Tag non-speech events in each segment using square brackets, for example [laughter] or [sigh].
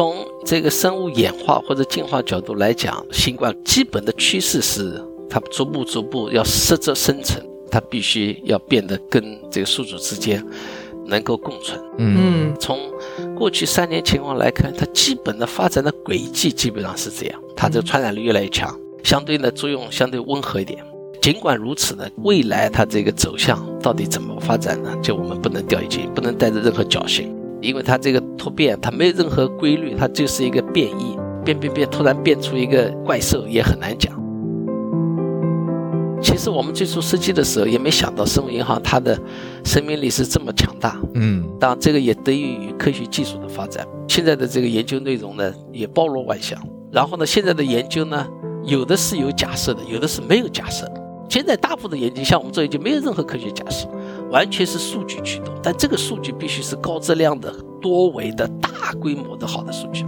从这个生物演化或者进化角度来讲，新冠基本的趋势是它逐步逐步要适者生存，它必须要变得跟这个宿主之间能够共存。嗯从过去三年情况来看，它基本的发展的轨迹基本上是这样，它这个传染力越来越强，相对呢作用相对温和一点。尽管如此呢，未来它这个走向到底怎么发展呢？就我们不能掉以轻心，不能带着任何侥幸，因为它这个突变它没有任何规律，它就是一个变异，变变变，突然变出一个怪兽也很难讲。其实我们最初设计的时候也没想到生物银行它的生命力是这么强大，嗯当然，这个也得益于科学技术的发展。现在的这个研究内容呢，也包罗万象。然后呢，现在的研究呢，有的是有假设的，有的是没有假设的。现在大部分的研究，像我们这研究，没有任何科学假设，完全是数据驱动。但这个数据必须是高质量的、多维的、大规模的好的数据。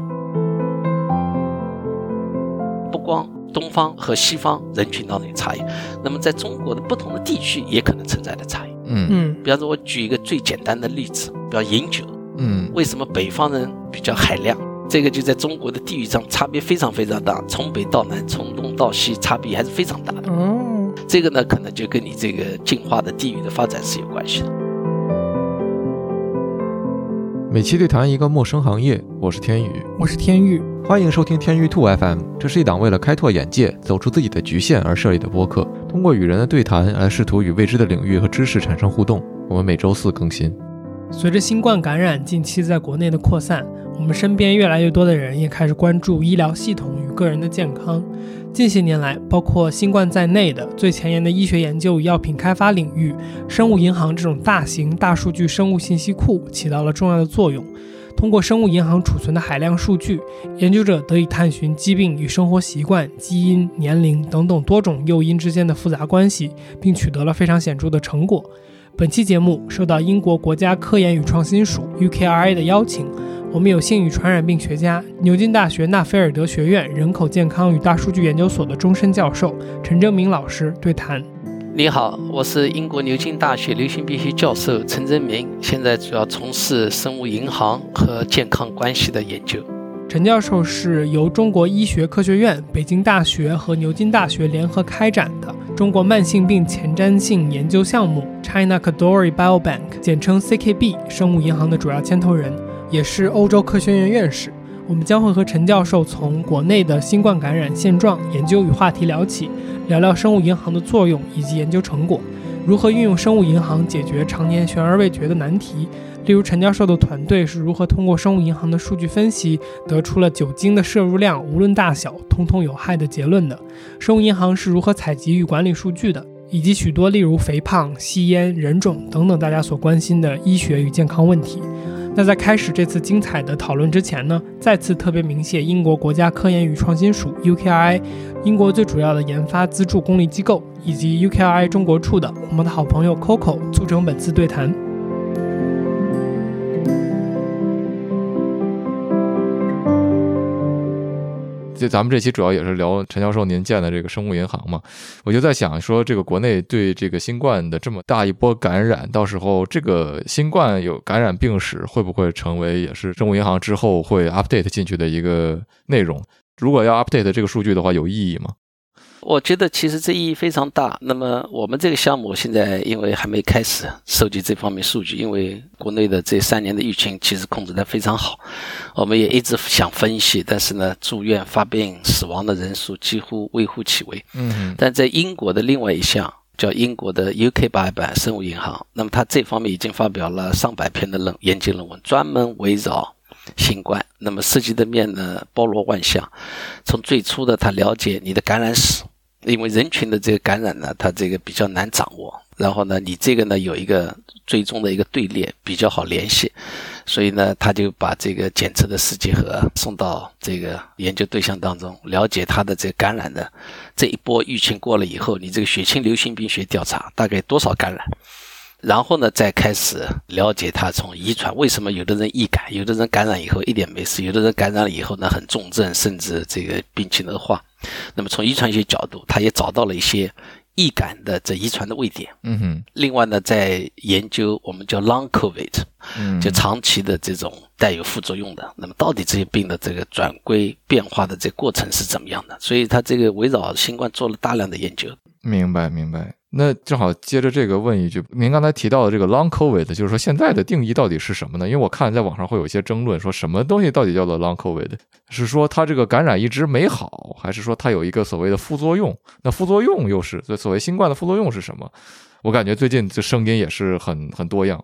不光东方和西方人群当中有差异，那么在中国的不同的地区也可能存在的差异。嗯嗯比方说，我举一个最简单的例子，比方饮酒，嗯为什么北方人比较海量？这个就在中国的地域上差别非常非常大，从北到南，从东到西，差别还是非常大的。哦，这个呢，可能就跟你这个进化的地域的发展是有关系的。每期对谈一个陌生行业，我是天宇，我是天宇，欢迎收听天宇兔 FM。这是一档为了开拓眼界、走出自己的局限而设立的播客，通过与人的对谈来试图与未知的领域和知识产生互动。我们每周四更新。随着新冠感染近期在国内的扩散，我们身边越来越多的人也开始关注医疗系统与个人的健康。近些年来，包括新冠在内的最前沿的医学研究与药品开发领域，生物银行这种大型大数据生物信息库起到了重要的作用。通过生物银行储存的海量数据，研究者得以探寻疾病与生活习惯、基因、年龄等等多种诱因之间的复杂关系，并取得了非常显著的成果。本期节目受到英国国家科研与创新署 （UKRA） 的邀请，我们有幸与传染病学家、牛津大学纳菲尔德学院人口健康与大数据研究所的终身教授陈正明老师对谈。你好，我是英国牛津大学流行病学教授陈真明，现在主要从事生物银行和健康关系的研究。陈教授是由中国医学科学院、北京大学和牛津大学联合开展的中国慢性病前瞻性研究项目 China Kadoorie Biobank，简称 CKB 生物银行的主要牵头人，也是欧洲科学院院士。我们将会和陈教授从国内的新冠感染现状、研究与话题聊起，聊聊生物银行的作用以及研究成果，如何运用生物银行解决常年悬而未决的难题。例如，陈教授的团队是如何通过生物银行的数据分析，得出了酒精的摄入量无论大小，通通有害的结论的？生物银行是如何采集与管理数据的？以及许多例如肥胖、吸烟、人种等等大家所关心的医学与健康问题。那在开始这次精彩的讨论之前呢，再次特别鸣谢英国国家科研与创新署 （UKRI），英国最主要的研发资助公立机构，以及 UKRI 中国处的我们的好朋友 Coco 促成本次对谈。就咱们这期主要也是聊陈教授您建的这个生物银行嘛，我就在想说，这个国内对这个新冠的这么大一波感染，到时候这个新冠有感染病史，会不会成为也是生物银行之后会 update 进去的一个内容？如果要 update 这个数据的话，有意义吗？我觉得其实这意义非常大。那么我们这个项目现在因为还没开始收集这方面数据，因为国内的这三年的疫情其实控制得非常好，我们也一直想分析，但是呢，住院、发病、死亡的人数几乎微乎其微。嗯但在英国的另外一项叫英国的 UK 八版生物银行，那么它这方面已经发表了上百篇的论研究论文，专门围绕新冠，那么涉及的面呢包罗万象。从最初的他了解你的感染史，因为人群的这个感染呢，它这个比较难掌握。然后呢，你这个呢有一个追踪的一个队列比较好联系，所以呢，他就把这个检测的试剂盒送到这个研究对象当中，了解他的这个感染的这一波疫情过了以后，你这个血清流行病学调查大概多少感染，然后呢，再开始了解他从遗传为什么有的人易感，有的人感染以后一点没事，有的人感染了以后呢很重症，甚至这个病情恶化。那么从遗传学角度，他也找到了一些易感的这遗传的位点。嗯哼，另外呢，在研究我们叫 long COVID，嗯，就长期的这种带有副作用的。那么到底这些病的这个转归变化的这过程是怎么样的？所以他这个围绕新冠做了大量的研究。明白明白。那正好接着这个问一句，您刚才提到的这个 long COVID，就是说现在的定义到底是什么呢？因为我看在网上会有一些争论，说什么东西到底叫做 long COVID？是说它这个感染一直没好，还是说它有一个所谓的副作用？那副作用又是所谓新冠的副作用是什么？我感觉最近这声音也是很很多样。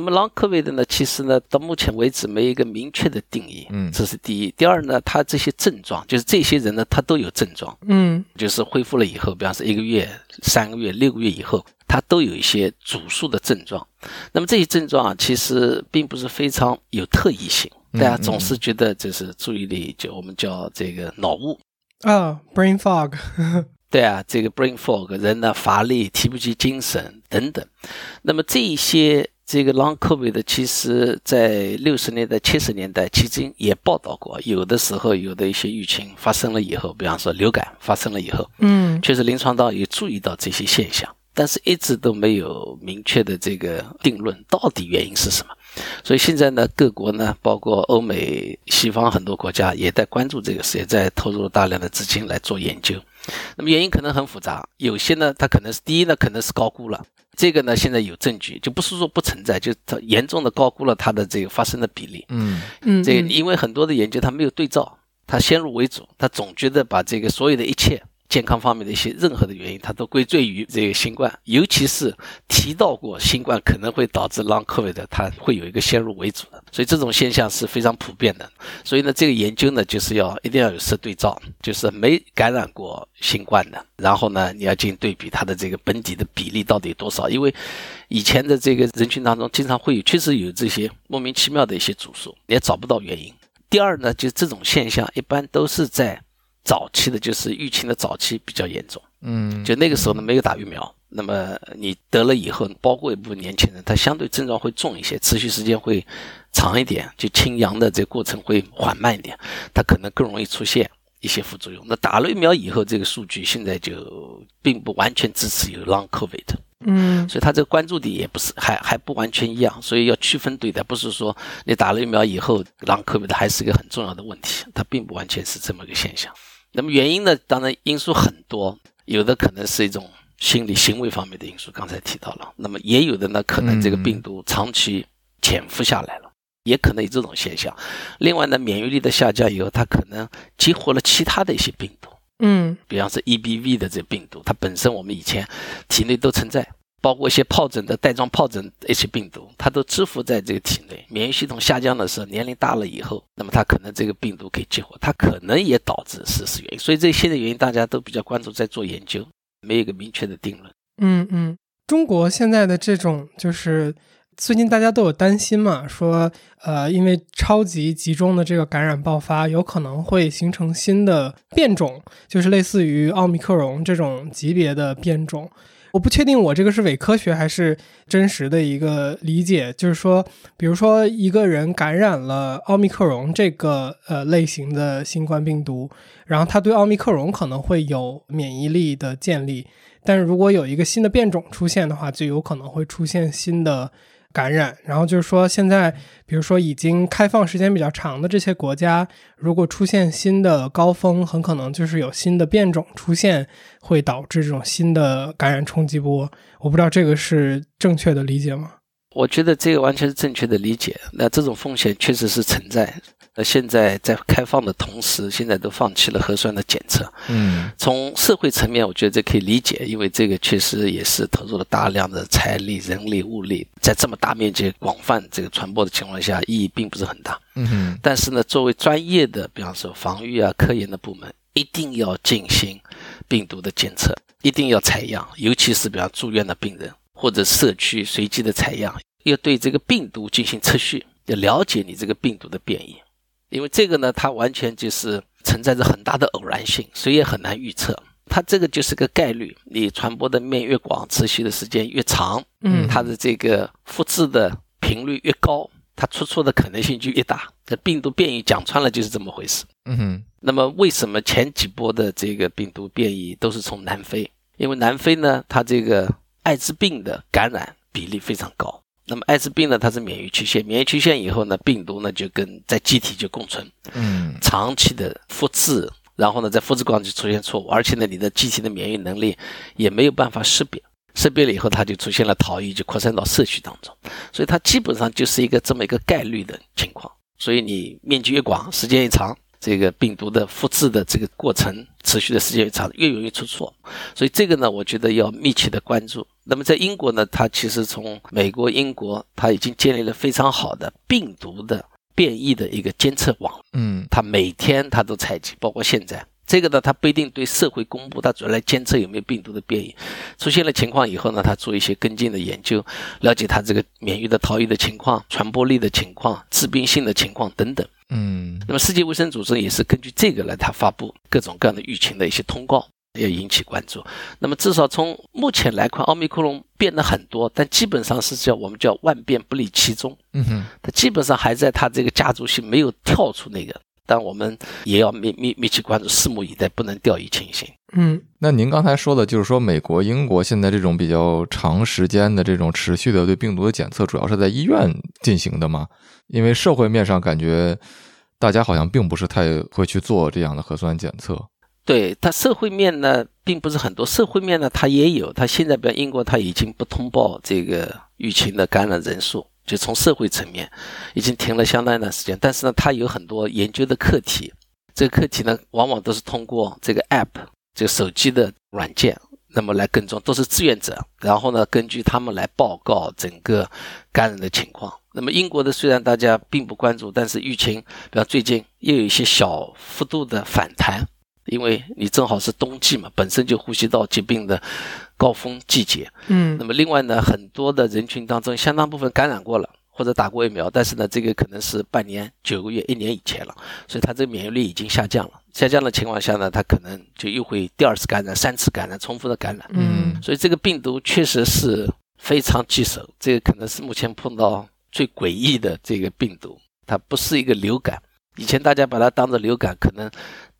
那么 long COVID 呢，其实呢，到目前为止没有一个明确的定义，嗯这是第一。第二呢，他这些症状，就是这些人呢，他都有症状，嗯就是恢复了以后，比方说一个月、三个月、六个月以后，他都有一些主诉的症状。那么这些症状啊，其实并不是非常有特异性，嗯大家总是觉得就是注意力，就我们叫这个脑雾。啊，brain fog，[laughs] 对啊，这个 brain fog，人呢乏力、提不起精神等等。那么这一些这个 long COVID，其实在六十年代、七十年代，期间也报道过，有的时候有的一些疫情发生了以后，比方说流感发生了以后，嗯。确实临床上也注意到这些现象，但是一直都没有明确的这个定论，到底原因是什么？所以现在呢，各国呢，包括欧美、西方很多国家也在关注这个事，也在投入大量的资金来做研究。那么原因可能很复杂，有些呢，它可能是第一呢，可能是高估了。这个呢，现在有证据，就不是说不存在，就它严重的高估了它的这个发生的比例。嗯嗯，这个因为很多的研究它没有对照，它先入为主，它总觉得把这个所有的一切健康方面的一些任何的原因，它都归罪于这个新冠，尤其是提到过新冠可能会导致 long covid，它会有一个先入为主的，所以这种现象是非常普遍的。所以呢，这个研究呢，就是要一定要有色对照，就是没感染过新冠的，然后呢，你要进行对比它的这个本底的比例到底有多少，因为以前的这个人群当中，经常会有确实有这些莫名其妙的一些主诉，也找不到原因。第二呢，就这种现象一般都是在早期的，就是疫情的早期比较严重，嗯，就那个时候呢没有打疫苗，那么你得了以后，包括一部分年轻人，他相对症状会重一些，持续时间会长一点，就清阳的这个过程会缓慢一点，他可能更容易出现一些副作用。那打了疫苗以后，这个数据现在就并不完全支持有 long covid。嗯所以它这个关注点也不是还还不完全一样，所以要区分对待，不是说你打了疫苗以后让科比的还是一个很重要的问题，它并不完全是这么个现象。那么原因呢，当然因素很多，有的可能是一种心理行为方面的因素，刚才提到了，那么也有的呢，可能这个病毒长期潜伏下来了。也可能有这种现象，另外呢，免疫力的下降以后，它可能激活了其他的一些病毒，嗯。比方说 EBV 的这病毒，它本身我们以前体内都存在，包括一些疱疹的带状疱疹一些病毒，它都蛰伏在这个体内。免疫系统下降的时候，年龄大了以后，那么它可能这个病毒可以激活，它可能也导致是是原因。所以这些的原因大家都比较关注，在做研究，没有一个明确的定论。嗯嗯，中国现在的这种就是最近大家都有担心嘛，说呃，因为超级集中的这个感染爆发，有可能会形成新的变种，就是类似于奥密克戎这种级别的变种。我不确定我这个是伪科学还是真实的一个理解，就是说，比如说一个人感染了奥密克戎这个呃类型的新冠病毒，然后他对奥密克戎可能会有免疫力的建立，但是如果有一个新的变种出现的话，就有可能会出现新的感染。然后就是说，现在比如说已经开放时间比较长的这些国家，如果出现新的高峰，很可能就是有新的变种出现，会导致这种新的感染冲击波。我不知道这个是正确的理解吗？我觉得这个完全是正确的理解。那这种风险确实是存在。那现在在开放的同时，现在都放弃了核酸的检测。嗯从社会层面，我觉得这可以理解，因为这个确实也是投入了大量的财力、人力、物力，在这么大面积、广泛这个传播的情况下，意义并不是很大。嗯但是呢，作为专业的，比方说防御啊、科研的部门，一定要进行病毒的检测，一定要采样，尤其是比方住院的病人或者社区随机的采样，要对这个病毒进行测序，要了解你这个病毒的变异，因为这个呢，它完全就是存在着很大的偶然性，谁也很难预测。它这个就是个概率，你传播的面越广，持续的时间越长，嗯它的这个复制的频率越高，它出错的可能性就越大。这病毒变异讲穿了就是这么回事。嗯哼那么为什么前几波的这个病毒变异都是从南非？因为南非呢，它这个艾滋病的感染比例非常高。那么艾滋病呢，它是免疫缺陷，免疫缺陷以后呢，病毒呢就跟在机体就共存，嗯长期的复制，然后呢，在复制过程中出现错误，而且呢，你的机体的免疫能力也没有办法识别，识别了以后，它就出现了逃逸，就扩散到社区当中，所以它基本上就是一个这么一个概率的情况。所以你面积越广，时间越长，这个病毒的复制的这个过程持续的时间越长，越容易出错。所以这个呢，我觉得要密切的关注。那么在英国呢，它其实从美国、英国，它已经建立了非常好的病毒的变异的一个监测网。嗯它每天它都采集，包括现在这个呢，它不一定对社会公布，它主要来监测有没有病毒的变异。出现了情况以后呢，它做一些跟进的研究，了解它这个免疫的逃逸的情况、传播力的情况、致病性的情况等等。嗯那么世界卫生组织也是根据这个来，它发布各种各样的疫情的一些通告，要引起关注。那么至少从目前来看，奥密克戎变得很多，但基本上是叫我们叫万变不离其宗。嗯哼它基本上还在它这个家族性没有跳出那个，但我们也要密密密切关注，拭目以待，不能掉以轻心。嗯那您刚才说的，就是说美国、英国现在这种比较长时间的这种持续的对病毒的检测，主要是在医院进行的吗？因为社会面上感觉大家好像并不是太会去做这样的核酸检测。对它社会面呢，并不是很多，社会面呢它也有，它现在比如英国，它已经不通报这个疫情的感染人数，就从社会层面已经停了相当一段时间。但是呢，它有很多研究的课题，这个课题呢，往往都是通过这个 app，这个手机的软件，那么来跟踪，都是志愿者，然后呢，根据他们来报告整个感染的情况。那么英国的虽然大家并不关注，但是疫情，比方最近又有一些小幅度的反弹。因为你正好是冬季嘛，本身就呼吸道疾病的高峰季节。嗯那么另外呢，很多的人群当中，相当部分感染过了或者打过疫苗，但是呢，这个可能是半年、九个月、一年以前了，所以他这个免疫力已经下降了。下降的情况下呢，他可能就又会第二次感染、三次感染、重复的感染。嗯所以这个病毒确实是非常棘手，这个可能是目前碰到最诡异的这个病毒。它不是一个流感，以前大家把它当做流感，可能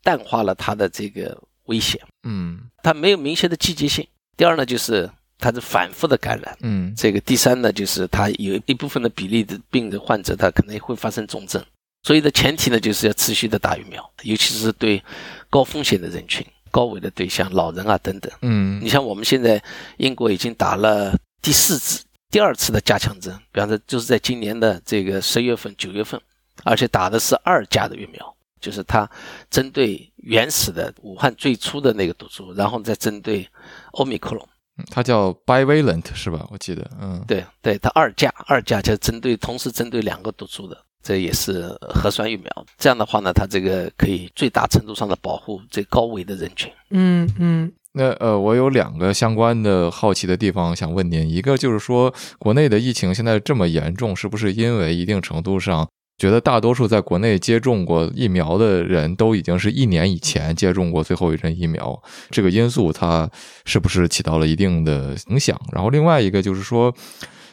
淡化了它的这个危险。嗯它没有明显的季节性。第二呢，就是它是反复的感染。嗯这个第三呢，就是它有一部分的比例的病的患者，他可能会发生重症。所以的前提呢，就是要持续的打疫苗，尤其是对高风险的人群、高危的对象、老人啊等等。嗯你像我们现在英国已经打了第四次、第二次的加强针，比方说就是在今年的这个十月份、九月份，而且打的是二价的疫苗，就是它针对原始的武汉最初的那个毒株，然后再针对欧米克戎。它叫 bivalent 是吧？我记得，嗯对对，它二价，二价就是针对同时针对两个毒株的，这也是核酸疫苗。这样的话呢，它这个可以最大程度上的保护最高危的人群。嗯嗯那呃，我有两个相关的好奇的地方想问您，一个就是说，国内的疫情现在这么严重，是不是因为一定程度上觉得大多数在国内接种过疫苗的人都已经是一年以前接种过最后一针疫苗，这个因素它是不是起到了一定的影响？然后另外一个就是说。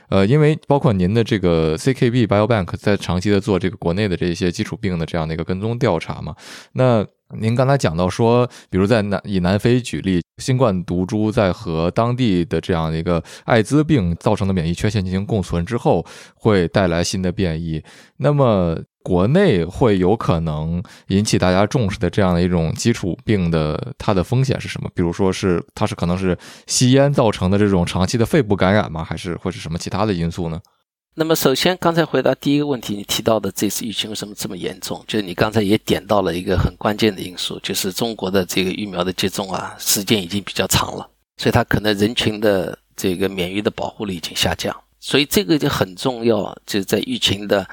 呃，因为包括您的这个 CKB Biobank 在长期的做这个国内的这些基础病的这样的一个跟踪调查嘛，那您刚才讲到说，比如在南以南非举例，新冠毒株在和当地的这样的一个艾滋病造成的免疫缺陷进行共存之后，会带来新的变异。那么国内会有可能引起大家重视的这样的一种基础病的，它的风险是什么？比如说是它是可能是吸烟造成的这种长期的肺部感染吗？还是会是什么其他的因素呢？那么，首先刚才回答第一个问题，你提到的这次疫情为什么这么严重？就是你刚才也点到了一个很关键的因素，就是中国的这个疫苗的接种啊，时间已经比较长了，所以它可能人群的这个免疫的保护力已经下降，所以这个就很重要，就是在疫情的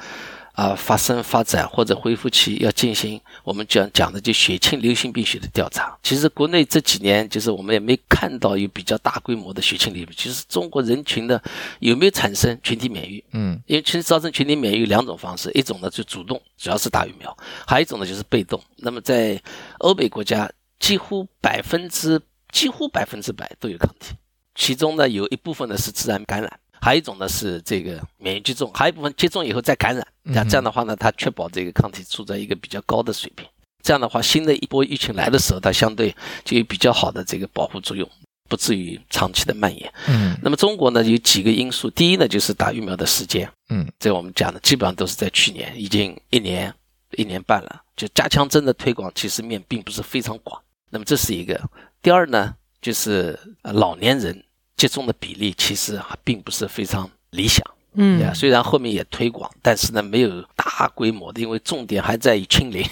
啊发生、发展或者恢复期要进行我们讲讲的就血清流行病学的调查。其实国内这几年就是我们也没看到有比较大规模的血清流行病，其实中国人群的有没有产生群体免疫？嗯因为其实造成群体免疫有两种方式，一种呢就主动，主要是打疫苗；还有一种呢就是被动。那么在欧美国家，几乎百分之几乎百分之百都有抗体，其中呢有一部分呢是自然感染，还有一种呢是这个免疫接种，还有一部分接种以后再感染。那这样的话呢，它确保这个抗体处在一个比较高的水平。这样的话，新的一波疫情来的时候，它相对就有比较好的这个保护作用。不至于长期的蔓延。嗯那么中国呢有几个因素，第一呢就是打疫苗的时间，嗯这我们讲的基本上都是在去年，已经一年一年半了。就加强针的推广，其实面并不是非常广。那么这是一个。第二呢，就是呃老年人接种的比例其实还并不是非常理想。嗯对啊，虽然后面也推广，但是呢没有大规模的，因为重点还在于清零。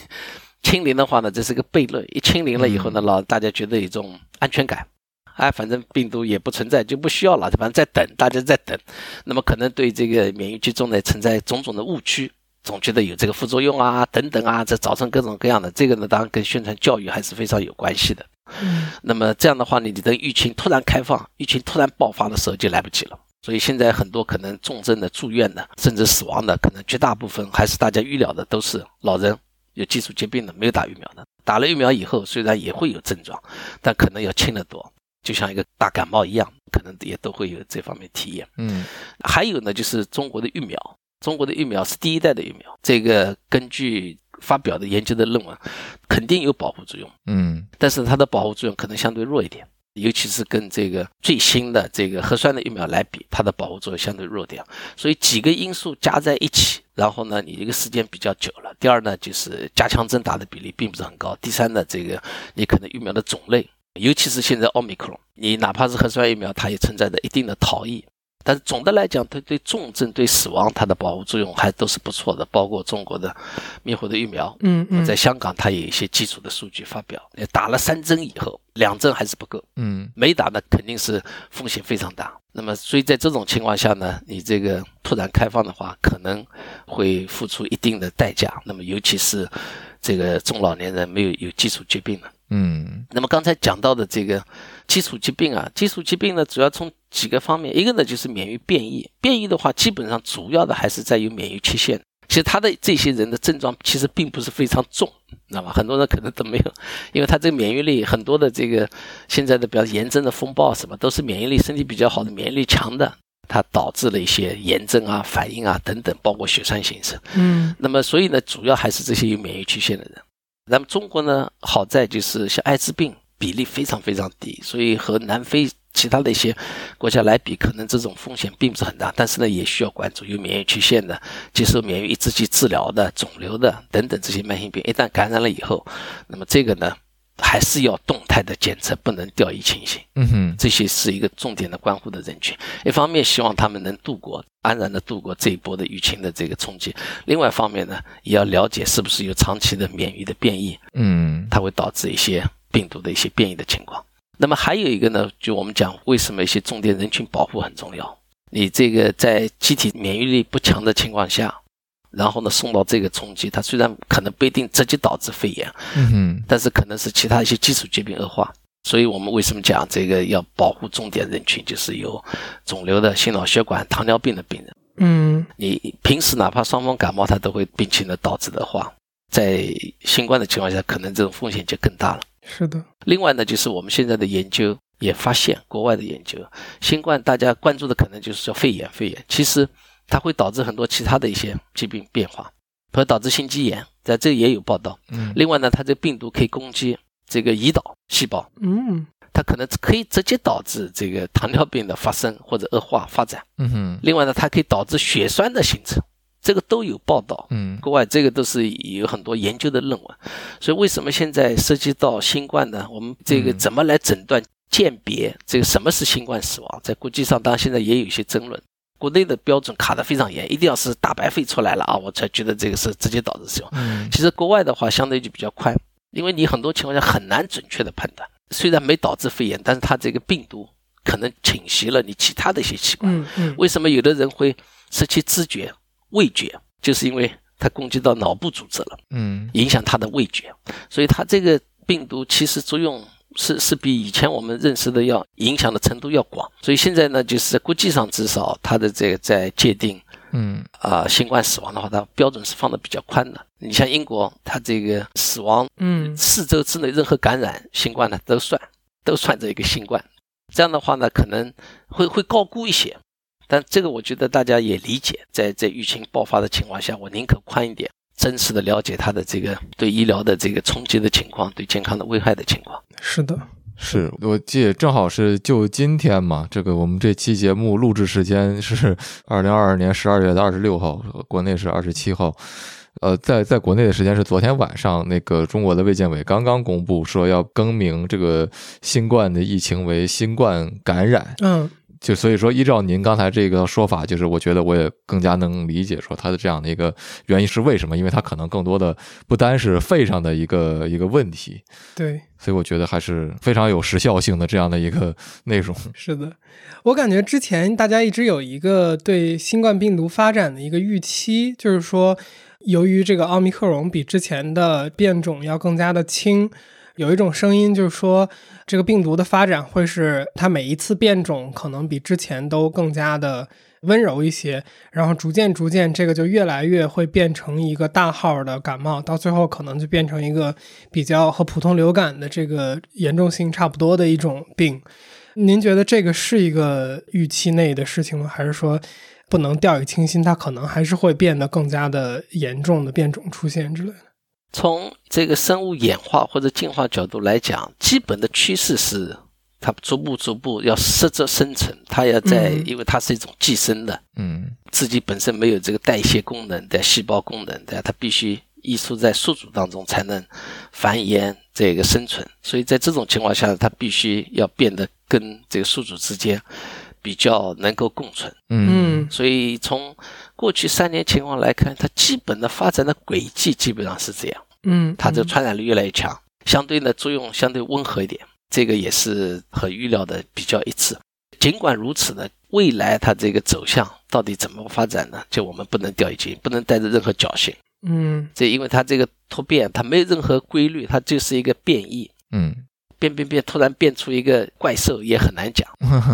清零的话呢，这是个悖论。一清零了以后呢，老大家觉得有一种安全感，哎，反正病毒也不存在，就不需要了，反正在等，大家在等。那么可能对这个免疫接种呢存在种种的误区，总觉得有这个副作用啊，等等啊，这造成各种各样的。这个呢，当然跟宣传教育还是非常有关系的。嗯那么这样的话呢，你的疫情突然开放，疫情突然爆发的时候就来不及了。所以现在很多可能重症的、住院的，甚至死亡的，可能绝大部分还是大家预料的，都是老人、有基础疾病的、没有打疫苗的。打了疫苗以后，虽然也会有症状，但可能要轻得多，就像一个大感冒一样，可能也都会有这方面体验。嗯还有呢，就是中国的疫苗，中国的疫苗是第一代的疫苗，这个根据发表的研究的论文，肯定有保护作用。嗯但是它的保护作用可能相对弱一点，尤其是跟这个最新的这个核酸的疫苗来比，它的保护作用相对弱点。所以几个因素加在一起，然后呢，你这个时间比较久了。第二呢，就是加强针打的比例并不是很高。第三呢，这个你可能疫苗的种类，尤其是现在奥密克戎，你哪怕是核酸疫苗，它也存在着一定的逃逸。但是总的来讲，它对重症、对死亡，它的保护作用还都是不错的，包括中国的灭活的疫苗，嗯嗯在香港，它有一些基础的数据发表。呃打了三针以后，两针还是不够，嗯没打的肯定是风险非常大。那么，所以在这种情况下呢，你这个突然开放的话，可能会付出一定的代价。那么，尤其是这个中老年人没有有基础疾病的。嗯那么刚才讲到的这个基础疾病啊，基础疾病呢，主要从几个方面，一个呢就是免疫变异，变异的话，基本上主要的还是在于免疫缺陷。其实他的这些人的症状其实并不是非常重，知道吗？很多人可能都没有，[laughs] 因为他这个免疫力很多的这个现在的比较炎症的风暴什么，都是免疫力身体比较好的、免疫力强的，它导致了一些炎症啊、反应啊等等，包括血栓形成。嗯那么所以呢，主要还是这些有免疫缺陷的人。那么中国呢，好在就是像艾滋病比例非常非常低，所以和南非其他的一些国家来比，可能这种风险并不是很大。但是呢，也需要关注有免疫缺陷的、接受免疫抑制剂治疗的、肿瘤的等等这些慢性病，一旦感染了以后，那么这个呢，还是要动态的检测，不能掉以轻心。嗯哼这些是一个重点的关护的人群。一方面希望他们能度过安然的度过这一波的疫情的这个冲击，另外一方面呢，也要了解是不是有长期的免疫的变异，嗯它会导致一些病毒的一些变异的情况。那么还有一个呢，就我们讲为什么一些重点人群保护很重要。你这个在机体免疫力不强的情况下，然后呢送到这个冲击，它虽然可能不一定直接导致肺炎，嗯但是可能是其他一些基础疾病恶化。所以我们为什么讲这个要保护重点人群，就是有肿瘤的、心脑血管、糖尿病的病人。嗯你平时哪怕伤风感冒，它都会病情的导致的话，在新冠的情况下，可能这种风险就更大了。是的，另外呢，就是我们现在的研究也发现，国外的研究，新冠大家关注的可能就是叫肺炎，肺炎其实它会导致很多其他的一些疾病变化，会导致心肌炎，在这也有报道。嗯另外呢，它这病毒可以攻击这个胰岛细胞，嗯它可能可以直接导致这个糖尿病的发生或者恶化发展。嗯哼另外呢，它可以导致血栓的形成，这个都有报道。嗯国外这个都是有很多研究的论文，所以为什么现在涉及到新冠呢？我们这个嗯怎么来诊断、鉴别这个什么是新冠死亡？在国际上，当然现在也有一些争论。国内的标准卡得非常严，一定要是大白肺出来了啊，我才觉得这个是直接导致死亡。嗯其实国外的话相对就比较快，因为你很多情况下很难准确的判断。虽然没导致肺炎，但是它这个病毒可能侵袭了你其他的一些器官。嗯嗯为什么有的人会失去知觉、味觉，就是因为它攻击到脑部组织了，嗯影响他的味觉。所以它这个病毒其实作用是是比以前我们认识的要影响的程度要广。所以现在呢，就是在国际上至少它的这个在界定嗯啊、新冠死亡的话，它标准是放的比较宽的。你像英国，它这个死亡嗯四周之内任何感染新冠的都算，都算这一个新冠。这样的话呢，可能会会高估一些，但这个我觉得大家也理解，在在疫情爆发的情况下，我宁可宽一点，真实的了解它的这个对医疗的这个冲击的情况，对健康的危害的情况。是的，是我记得正好是就今天嘛，这个我们这期节目录制时间是 [laughs] 二零二二年十二月的二十六号，国内是二十七号。呃，在在国内的时间是昨天晚上，那个中国的卫健委刚刚公布说要更名这个新冠的疫情为新冠感染。嗯就所以说，依照您刚才这个说法，就是我觉得我也更加能理解说它的这样的一个原因是为什么，因为它可能更多的不单是肺上的一个一个问题，对，所以我觉得还是非常有时效性的这样的一个 [laughs] 内容。是的，我感觉之前大家一直有一个对新冠病毒发展的一个预期，就是说，由于这个奥密克戎比之前的变种要更加的轻，有一种声音就是说，这个病毒的发展会是它每一次变种可能比之前都更加的温柔一些，然后逐渐逐渐这个就越来越会变成一个大号的感冒，到最后可能就变成一个比较和普通流感的这个严重性差不多的一种病。您觉得这个是一个预期内的事情吗？还是说不能掉以轻心，它可能还是会变得更加的严重的变种出现之类的？从这个生物演化或者进化角度来讲，基本的趋势是它逐步逐步要适者生存，它要在，嗯因为它是一种寄生的，嗯自己本身没有这个代谢功能的细胞功能的，它必须溢出在宿主当中才能繁衍这个生存。所以在这种情况下，它必须要变得跟这个宿主之间比较能够共存。嗯所以从过去三年情况来看，它基本的发展的轨迹基本上是这样，嗯，它这个传染力越来越强，相对呢作用相对温和一点，这个也是和预料的比较一致。尽管如此呢，未来它这个走向到底怎么发展呢？就我们不能掉以轻心，不能带着任何侥幸。嗯这因为它这个突变，它没有任何规律，它就是一个变异，嗯变变变，突然变出一个怪兽也很难讲。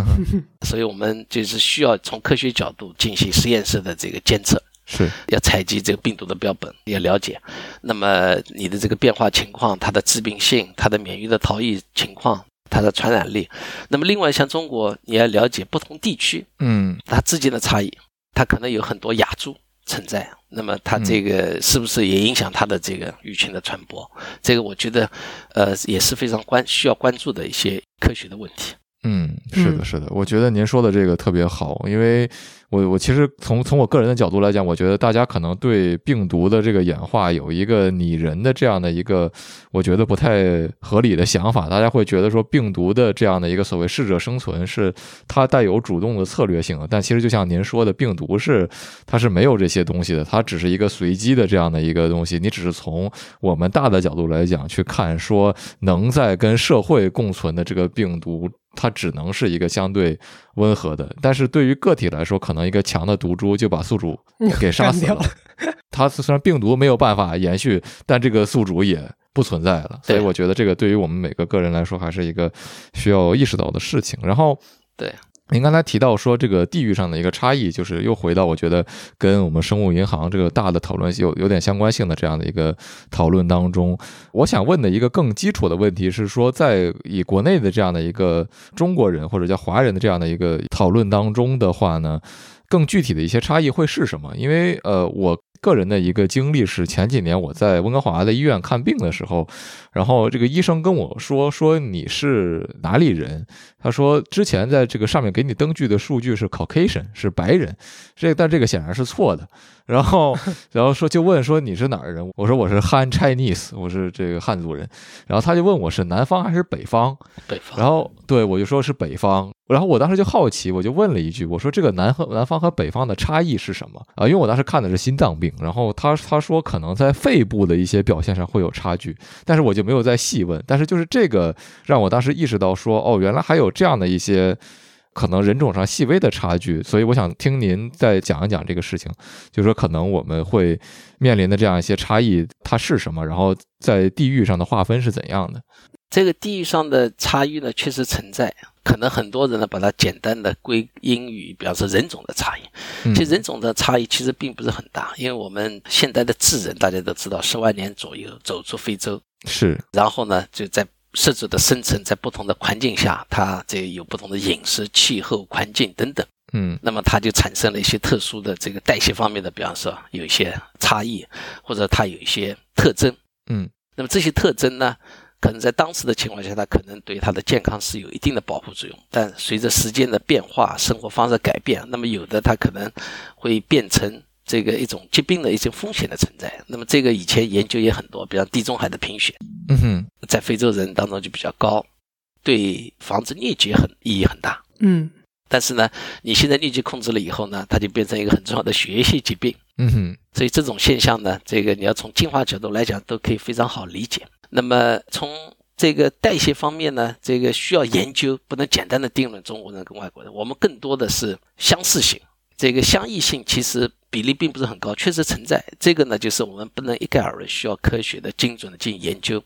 [laughs] 所以我们就是需要从科学角度进行实验室的这个监测，是要采集这个病毒的标本，要了解。那么你的这个变化情况，它的致病性、它的免疫的逃逸情况、它的传染力。那么另外像中国，你要了解不同地区嗯它之间的差异，它可能有很多亚株存在。那么它这个是不是也影响它的这个疫情的传播？这个我觉得，呃，也是非常关需要关注的一些科学的问题。嗯，是的，嗯是的，我觉得您说的这个特别好，因为我我其实从从我个人的角度来讲，我觉得大家可能对病毒的这个演化有一个拟人的这样的一个，我觉得不太合理的想法。大家会觉得说病毒的这样的一个所谓适者生存是它带有主动的策略性的，但其实就像您说的，病毒是它是没有这些东西的，它只是一个随机的这样的一个东西。你只是从我们大的角度来讲去看，说能在跟社会共存的这个病毒。它只能是一个相对温和的，但是对于个体来说，可能一个强的毒株就把宿主给杀死了。[laughs] 它虽然病毒没有办法延续，但这个宿主也不存在了。所以我觉得这个对于我们每个个人来说，还是一个需要意识到的事情。然后，对。您刚才提到说这个地域上的一个差异，就是又回到我觉得跟我们生物银行这个大的讨论有有点相关性的这样的一个讨论当中，我想问的一个更基础的问题是说，在以国内的这样的一个中国人或者叫华人的这样的一个讨论当中的话呢，更具体的一些差异会是什么？因为呃，我个人的一个经历是前几年我在温哥华的医院看病的时候，然后这个医生跟我说说你是哪里人？他说之前在这个上面给你登记的数据是 Caucasian 是白人，这但这个显然是错的。然后 [laughs] 然后说就问说你是哪儿人？我说我是 Han Chinese，我是这个汉族人。然后他就问我是南方还是北方？北方，然后对我就说是北方，然后我当时就好奇，我就问了一句，我说这个南和南方和北方的差异是什么啊？因为我当时看的是心脏病，然后他他说可能在肺部的一些表现上会有差距，但是我就没有再细问，但是就是这个让我当时意识到说，哦，原来还有这样的一些。可能人种上细微的差距，所以我想听您再讲一讲这个事情，就是说可能我们会面临的这样一些差异，它是什么？然后在地域上的划分是怎样的？这个地域上的差异呢，确实存在。可能很多人呢，把它简单的归因于，比方说人种的差异。嗯其实人种的差异其实并不是很大，因为我们现代的智人大家都知道，十万年左右走出非洲，是然后呢，就在适者的生成，在不同的环境下，它这有不同的饮食、气候、环境等等。嗯那么它就产生了一些特殊的这个代谢方面的，比方说有一些差异，或者它有一些特征。嗯那么这些特征呢，可能在当时的情况下，它可能对它的健康是有一定的保护作用。但随着时间的变化、生活方式改变，那么有的它可能会变成这个一种疾病的一些风险的存在。那么这个以前研究也很多，比方地中海的贫血，嗯哼，在非洲人当中就比较高，对防止疟疾很意义很大。嗯但是呢，你现在疟疾控制了以后呢，它就变成一个很重要的血液性疾病。嗯哼，所以这种现象呢，这个你要从进化角度来讲，都可以非常好理解。那么从这个代谢方面呢，这个需要研究，不能简单的定论中国人跟外国人。我们更多的是相似性，这个相异性其实比例并不是很高，确实存在。这个呢，就是我们不能一概而论，需要科学的、精准的进行研究。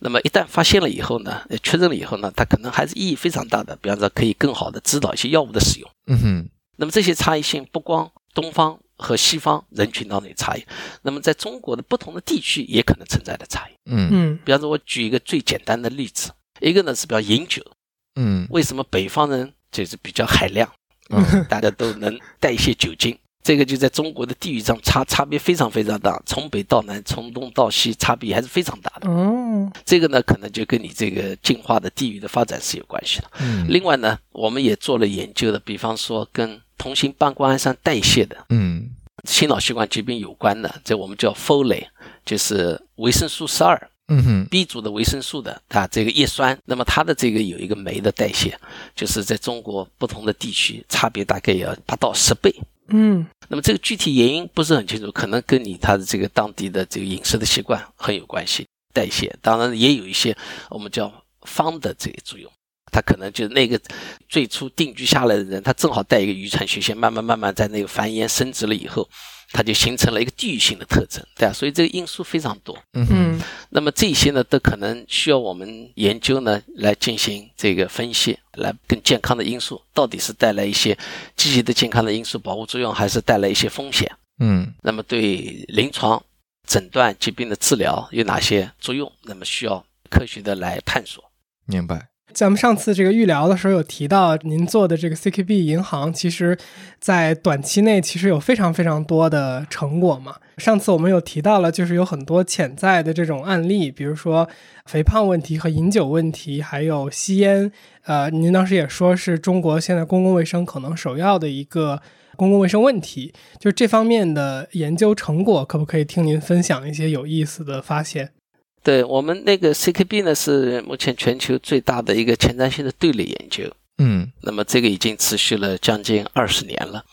那么一旦发现了以后呢，呃确认了以后呢，它可能还是意义非常大的。比方说，可以更好的指导一些药物的使用。嗯哼，那么这些差异性不光东方和西方人群当中有差异，那么在中国的不同的地区也可能存在的差异。嗯嗯比方说，我举一个最简单的例子，一个呢是比较饮酒，嗯为什么北方人就是比较海量，嗯大家都能代谢酒精？这个就在中国的地域上差差别非常非常大，从北到南，从东到西，差别还是非常大的。哦这个呢，可能就跟你这个进化的地域的发展是有关系的。嗯另外呢，我们也做了研究的，比方说跟同型半胱氨酸代谢的嗯心脑血管疾病有关的，这我们叫 Folate，就是维生素十二嗯哼 B 族的维生素的啊这个叶酸，那么它的这个有一个酶的代谢，就是在中国不同的地区差别大概要八到十倍。嗯那么这个具体原因不是很清楚，可能跟你他的这个当地的这个饮食的习惯很有关系。代谢当然也有一些我们叫方的这个作用，它可能就是那个最初定居下来的人，他正好带一个遗传缺陷，慢慢慢慢在那个繁衍生殖了以后，它就形成了一个地域性的特征，对啊，所以这个因素非常多。嗯哼嗯那么这些呢，都可能需要我们研究呢来进行这个分析，来更健康的因素到底是带来一些积极的健康的因素保护作用，还是带来一些风险？嗯那么对临床诊断疾病的治疗有哪些作用？那么需要科学的来探索。明白咱们上次这个预聊的时候有提到，您做的这个 CKB 银行，其实在短期内其实有非常非常多的成果嘛。上次我们有提到了，就是有很多潜在的这种案例，比如说肥胖问题和饮酒问题，还有吸烟。呃，您当时也说是中国现在公共卫生可能首要的一个公共卫生问题，就这方面的研究成果，可不可以听您分享一些有意思的发现？对我们那个 CKB 呢，是目前全球最大的一个前瞻性的队列研究。嗯那么这个已经持续了将近二十年了，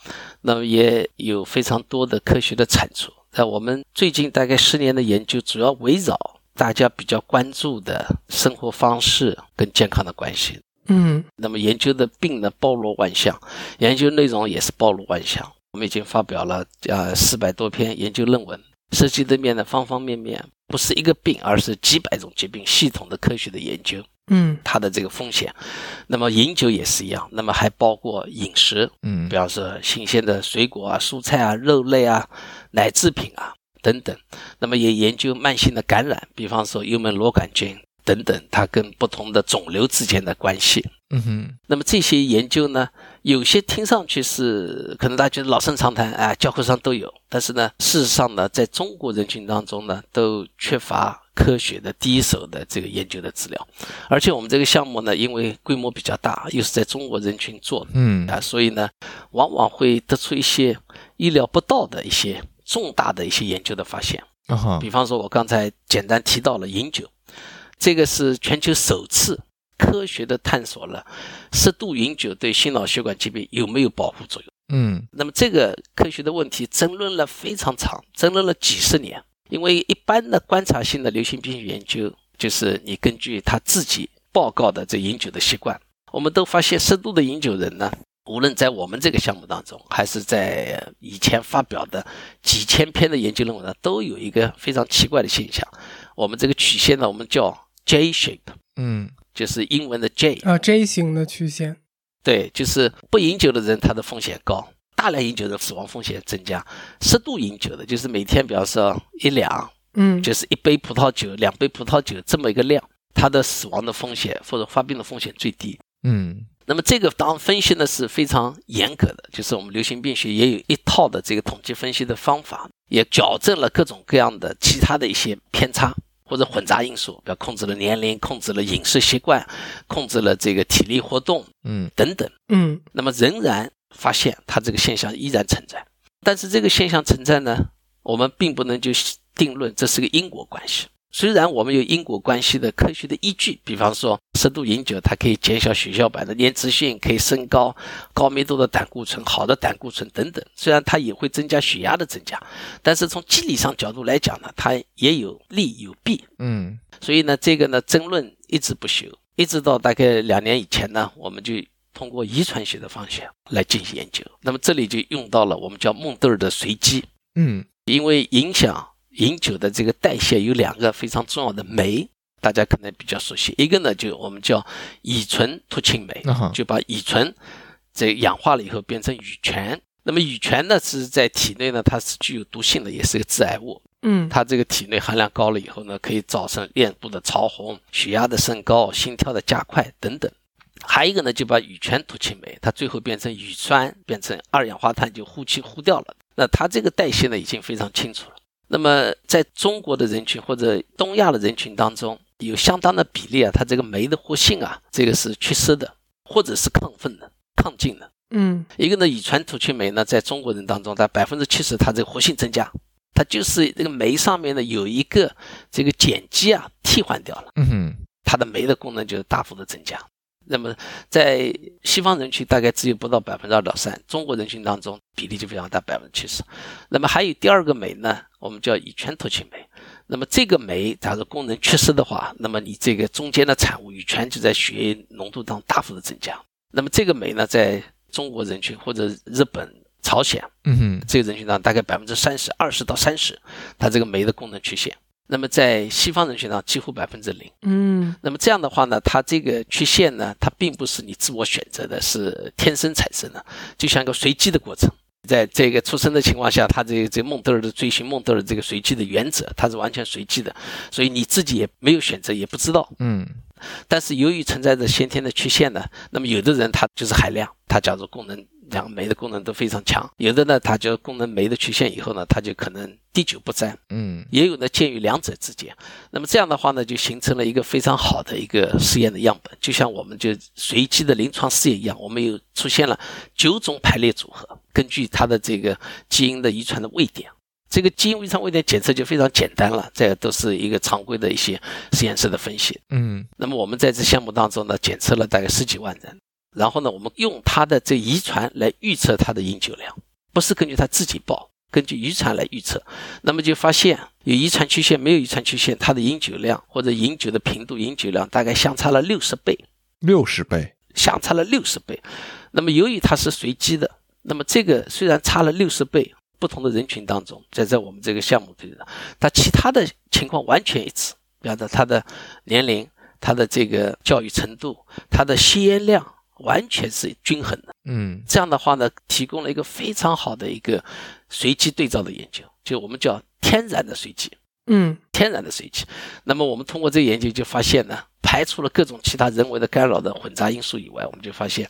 那么也有非常多的科学的产出。在我们最近大概十年的研究，主要围绕大家比较关注的生活方式跟健康的关系。嗯那么研究的病呢包罗万象，研究内容也是包罗万象。我们已经发表了呃四百多篇研究论文，涉及的面的方方面面，不是一个病，而是几百种疾病系统的科学的研究。嗯它的这个风险。那么饮酒也是一样，那么还包括饮食，嗯比方说新鲜的水果啊、蔬菜啊、肉类啊、奶制品啊等等。那么也研究慢性的感染，比方说幽门螺杆菌等等，它跟不同的肿瘤之间的关系。嗯哼。那么这些研究呢，有些听上去是可能大家觉得老生常谈啊，教科书上都有，但是呢，事实上呢，在中国人群当中呢，都缺乏科学的第一手的这个研究的资料，而且我们这个项目呢，因为规模比较大，又是在中国人群做的嗯。啊，所以呢，往往会得出一些意料不到的一些重大的一些研究的发现。比方说，我刚才简单提到了饮酒，这个是全球首次科学的探索了适度饮酒对心脑血管疾病有没有保护作用。嗯那么这个科学的问题争论了非常长，争论了几十年。因为一般的观察性的流行病学研究，就是你根据他自己报告的这饮酒的习惯，我们都发现适度的饮酒人呢，无论在我们这个项目当中，还是在以前发表的几千篇的研究论文呢，都有一个非常奇怪的现象。我们这个曲线呢，我们叫 J shape，嗯就是英文的 J，啊 J 型的曲线。对，就是不饮酒的人，他的风险高；大量饮酒的死亡风险增加。适度饮酒的，就是每天，比方说一两，嗯就是一杯葡萄酒、两杯葡萄酒这么一个量，它的死亡的风险或者发病的风险最低。嗯那么这个当然分析呢是非常严格的，就是我们流行病学也有一套的这个统计分析的方法，也矫正了各种各样的其他的一些偏差。或者混杂因素，比如控制了年龄、控制了饮食习惯、控制了这个体力活动，嗯等等，嗯那么仍然发现它这个现象依然存在。但是这个现象存在呢，我们并不能就定论这是个因果关系。虽然我们有因果关系的科学的依据，比方说适度饮酒，它可以减小血小板的粘滞性，可以升高高密度的胆固醇、好的胆固醇等等。虽然它也会增加血压的增加，但是从机理上角度来讲呢，它也有利有弊。嗯所以呢，这个呢争论一直不休，一直到大概两年以前呢，我们就通过遗传学的方向来进行研究。那么这里就用到了我们叫孟德尔的随机，嗯因为影响饮酒的这个代谢有两个非常重要的酶，大家可能比较熟悉。一个呢就我们叫乙醇脱氢酶就把乙醇这氧化了以后变成乙醛。那么乙醛呢是在体内呢它是具有毒性的，也是个致癌物。嗯它这个体内含量高了以后呢，可以造成脸部的潮红、血压的升高、心跳的加快等等。还有一个呢，就把乙醛脱氢酶，它最后变成乙酸，变成二氧化碳，就呼气呼掉了。那它这个代谢呢，已经非常清楚了。那么在中国的人群或者东亚的人群当中，有相当的比例啊，它这个酶的活性啊，这个是缺失的，或者是亢奋的、亢进的。嗯一个呢，乙醛突兀酶呢，在中国人当中，它百分之七十它这个活性增加，它就是这个酶上面呢有一个这个碱基啊替换掉了，嗯哼它的酶的功能就大幅的增加。那么在西方人群大概只有不到百分之二到三，中国人群当中比例就非常大，百分之七十。那么还有第二个酶呢，我们叫乙醛脱氢酶。那么这个酶假如功能缺失的话，那么你这个中间的产物乙醛就在血液浓度当中大幅的增加。那么这个酶呢，在中国人群或者日本、朝鲜嗯哼这个人群当中，大概百分之三十、二十到三十，它这个酶的功能缺陷。那么在西方人群当中，几乎百分之零。嗯那么这样的话呢，它这个缺陷呢，它并不是你自我选择的，是天生产生的，就像一个随机的过程。在这个出生的情况下，它这个这个孟德尔的追寻孟德尔这个随机的原则，它是完全随机的，所以你自己也没有选择，也不知道。嗯但是由于存在着先天的缺陷呢，那么有的人他就是海量，他假如功能两个酶的功能都非常强；有的呢，它就功能酶的缺陷以后呢，它就可能滴酒不沾。嗯也有呢介于两者之间。那么这样的话呢，就形成了一个非常好的一个实验的样本，就像我们就随机的临床试验一样，我们有出现了九种排列组合，根据它的这个基因的遗传的位点。这个基因遗传位点检测就非常简单了，这都是一个常规的一些实验室的分析。嗯那么我们在这项目当中呢，检测了大概十几万人，然后呢，我们用他的这遗传来预测他的饮酒量，不是根据他自己报，根据遗传来预测。那么就发现有遗传缺陷，没有遗传缺陷，他的饮酒量或者饮酒的频度、饮酒量大概相差了六十倍，六十倍相差了六十倍。那么由于它是随机的，那么这个虽然差了六十倍，不同的人群当中，在在我们这个项目里呢，它其他的情况完全一致，比方说他的年龄、他的这个教育程度、他的吸烟量完全是均衡的。嗯这样的话呢，提供了一个非常好的一个随机对照的研究，就我们叫天然的随机。嗯天然的随机。那么我们通过这个研究就发现呢，排除了各种其他人为的干扰的混杂因素以外，我们就发现，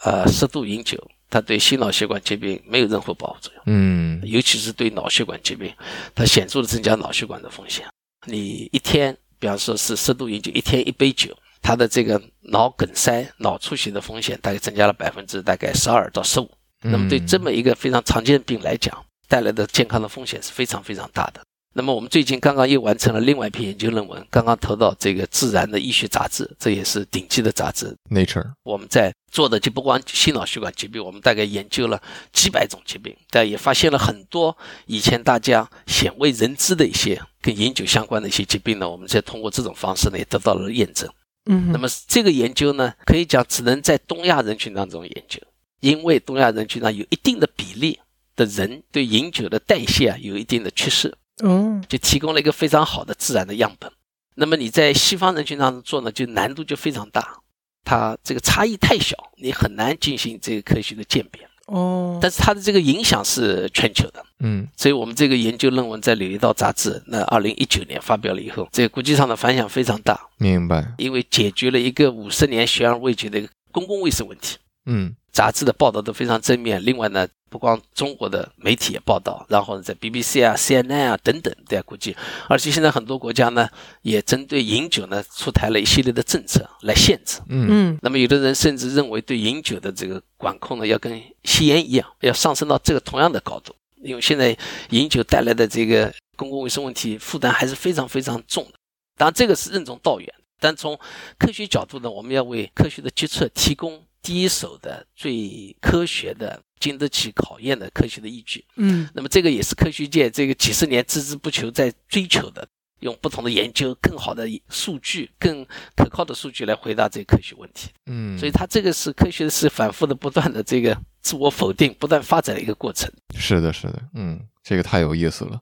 呃，适度饮酒它对心脑血管疾病没有任何保护作用，嗯尤其是对脑血管疾病，它显著的增加脑血管的风险。你一天，比方说是适度饮酒，一天一杯酒，它的这个脑梗塞、脑出血的风险大概增加了百分之大概十二到十五。那么对这么一个非常常见的病来讲，带来的健康的风险是非常非常大的。那么我们最近刚刚又完成了另外一篇研究论文，刚刚投到这个《自然的医学杂志》，这也是顶级的杂志。，Nature，我们在做的就不光心脑血管疾病，我们大概研究了几百种疾病，但也发现了很多以前大家鲜为人知的一些跟饮酒相关的一些疾病呢，我们在通过这种方式呢也得到了验证。嗯，那么这个研究呢，可以讲只能在东亚人群当中研究，因为东亚人群呢有一定的比例的人对饮酒的代谢啊有一定的趋势，嗯，就提供了一个非常好的自然的样本。那么你在西方人群当中做呢，就难度就非常大，它这个差异太小，你很难进行这个科学的鉴别。哦，但是它的这个影响是全球的，嗯。所以我们这个研究论文在《柳叶刀》杂志那二零一九年发表了以后，这个国际上的反响非常大，明白，因为解决了一个五十年悬而未决的一个公共卫生问题。嗯。杂志的报道都非常正面。另外呢，不光中国的媒体也报道，然后在 BBC 啊、CNN 啊等等在估计，而且现在很多国家呢也针对饮酒呢出台了一系列的政策来限制。嗯嗯那么有的人甚至认为对饮酒的这个管控呢要跟吸烟一样，要上升到这个同样的高度，因为现在饮酒带来的这个公共卫生问题负担还是非常非常重的。当然这个是任重道远，但从科学角度呢，我们要为科学的决策提供第一手的、最科学的、经得起考验的科学的依据。嗯那么这个也是科学界这个几十年孜孜不求在追求的，用不同的研究、更好的数据、更可靠的数据来回答这个科学问题。嗯，所以它这个是科学是反复的、不断的这个自我否定、不断发展的一个过程。是的，是的，嗯，这个太有意思了。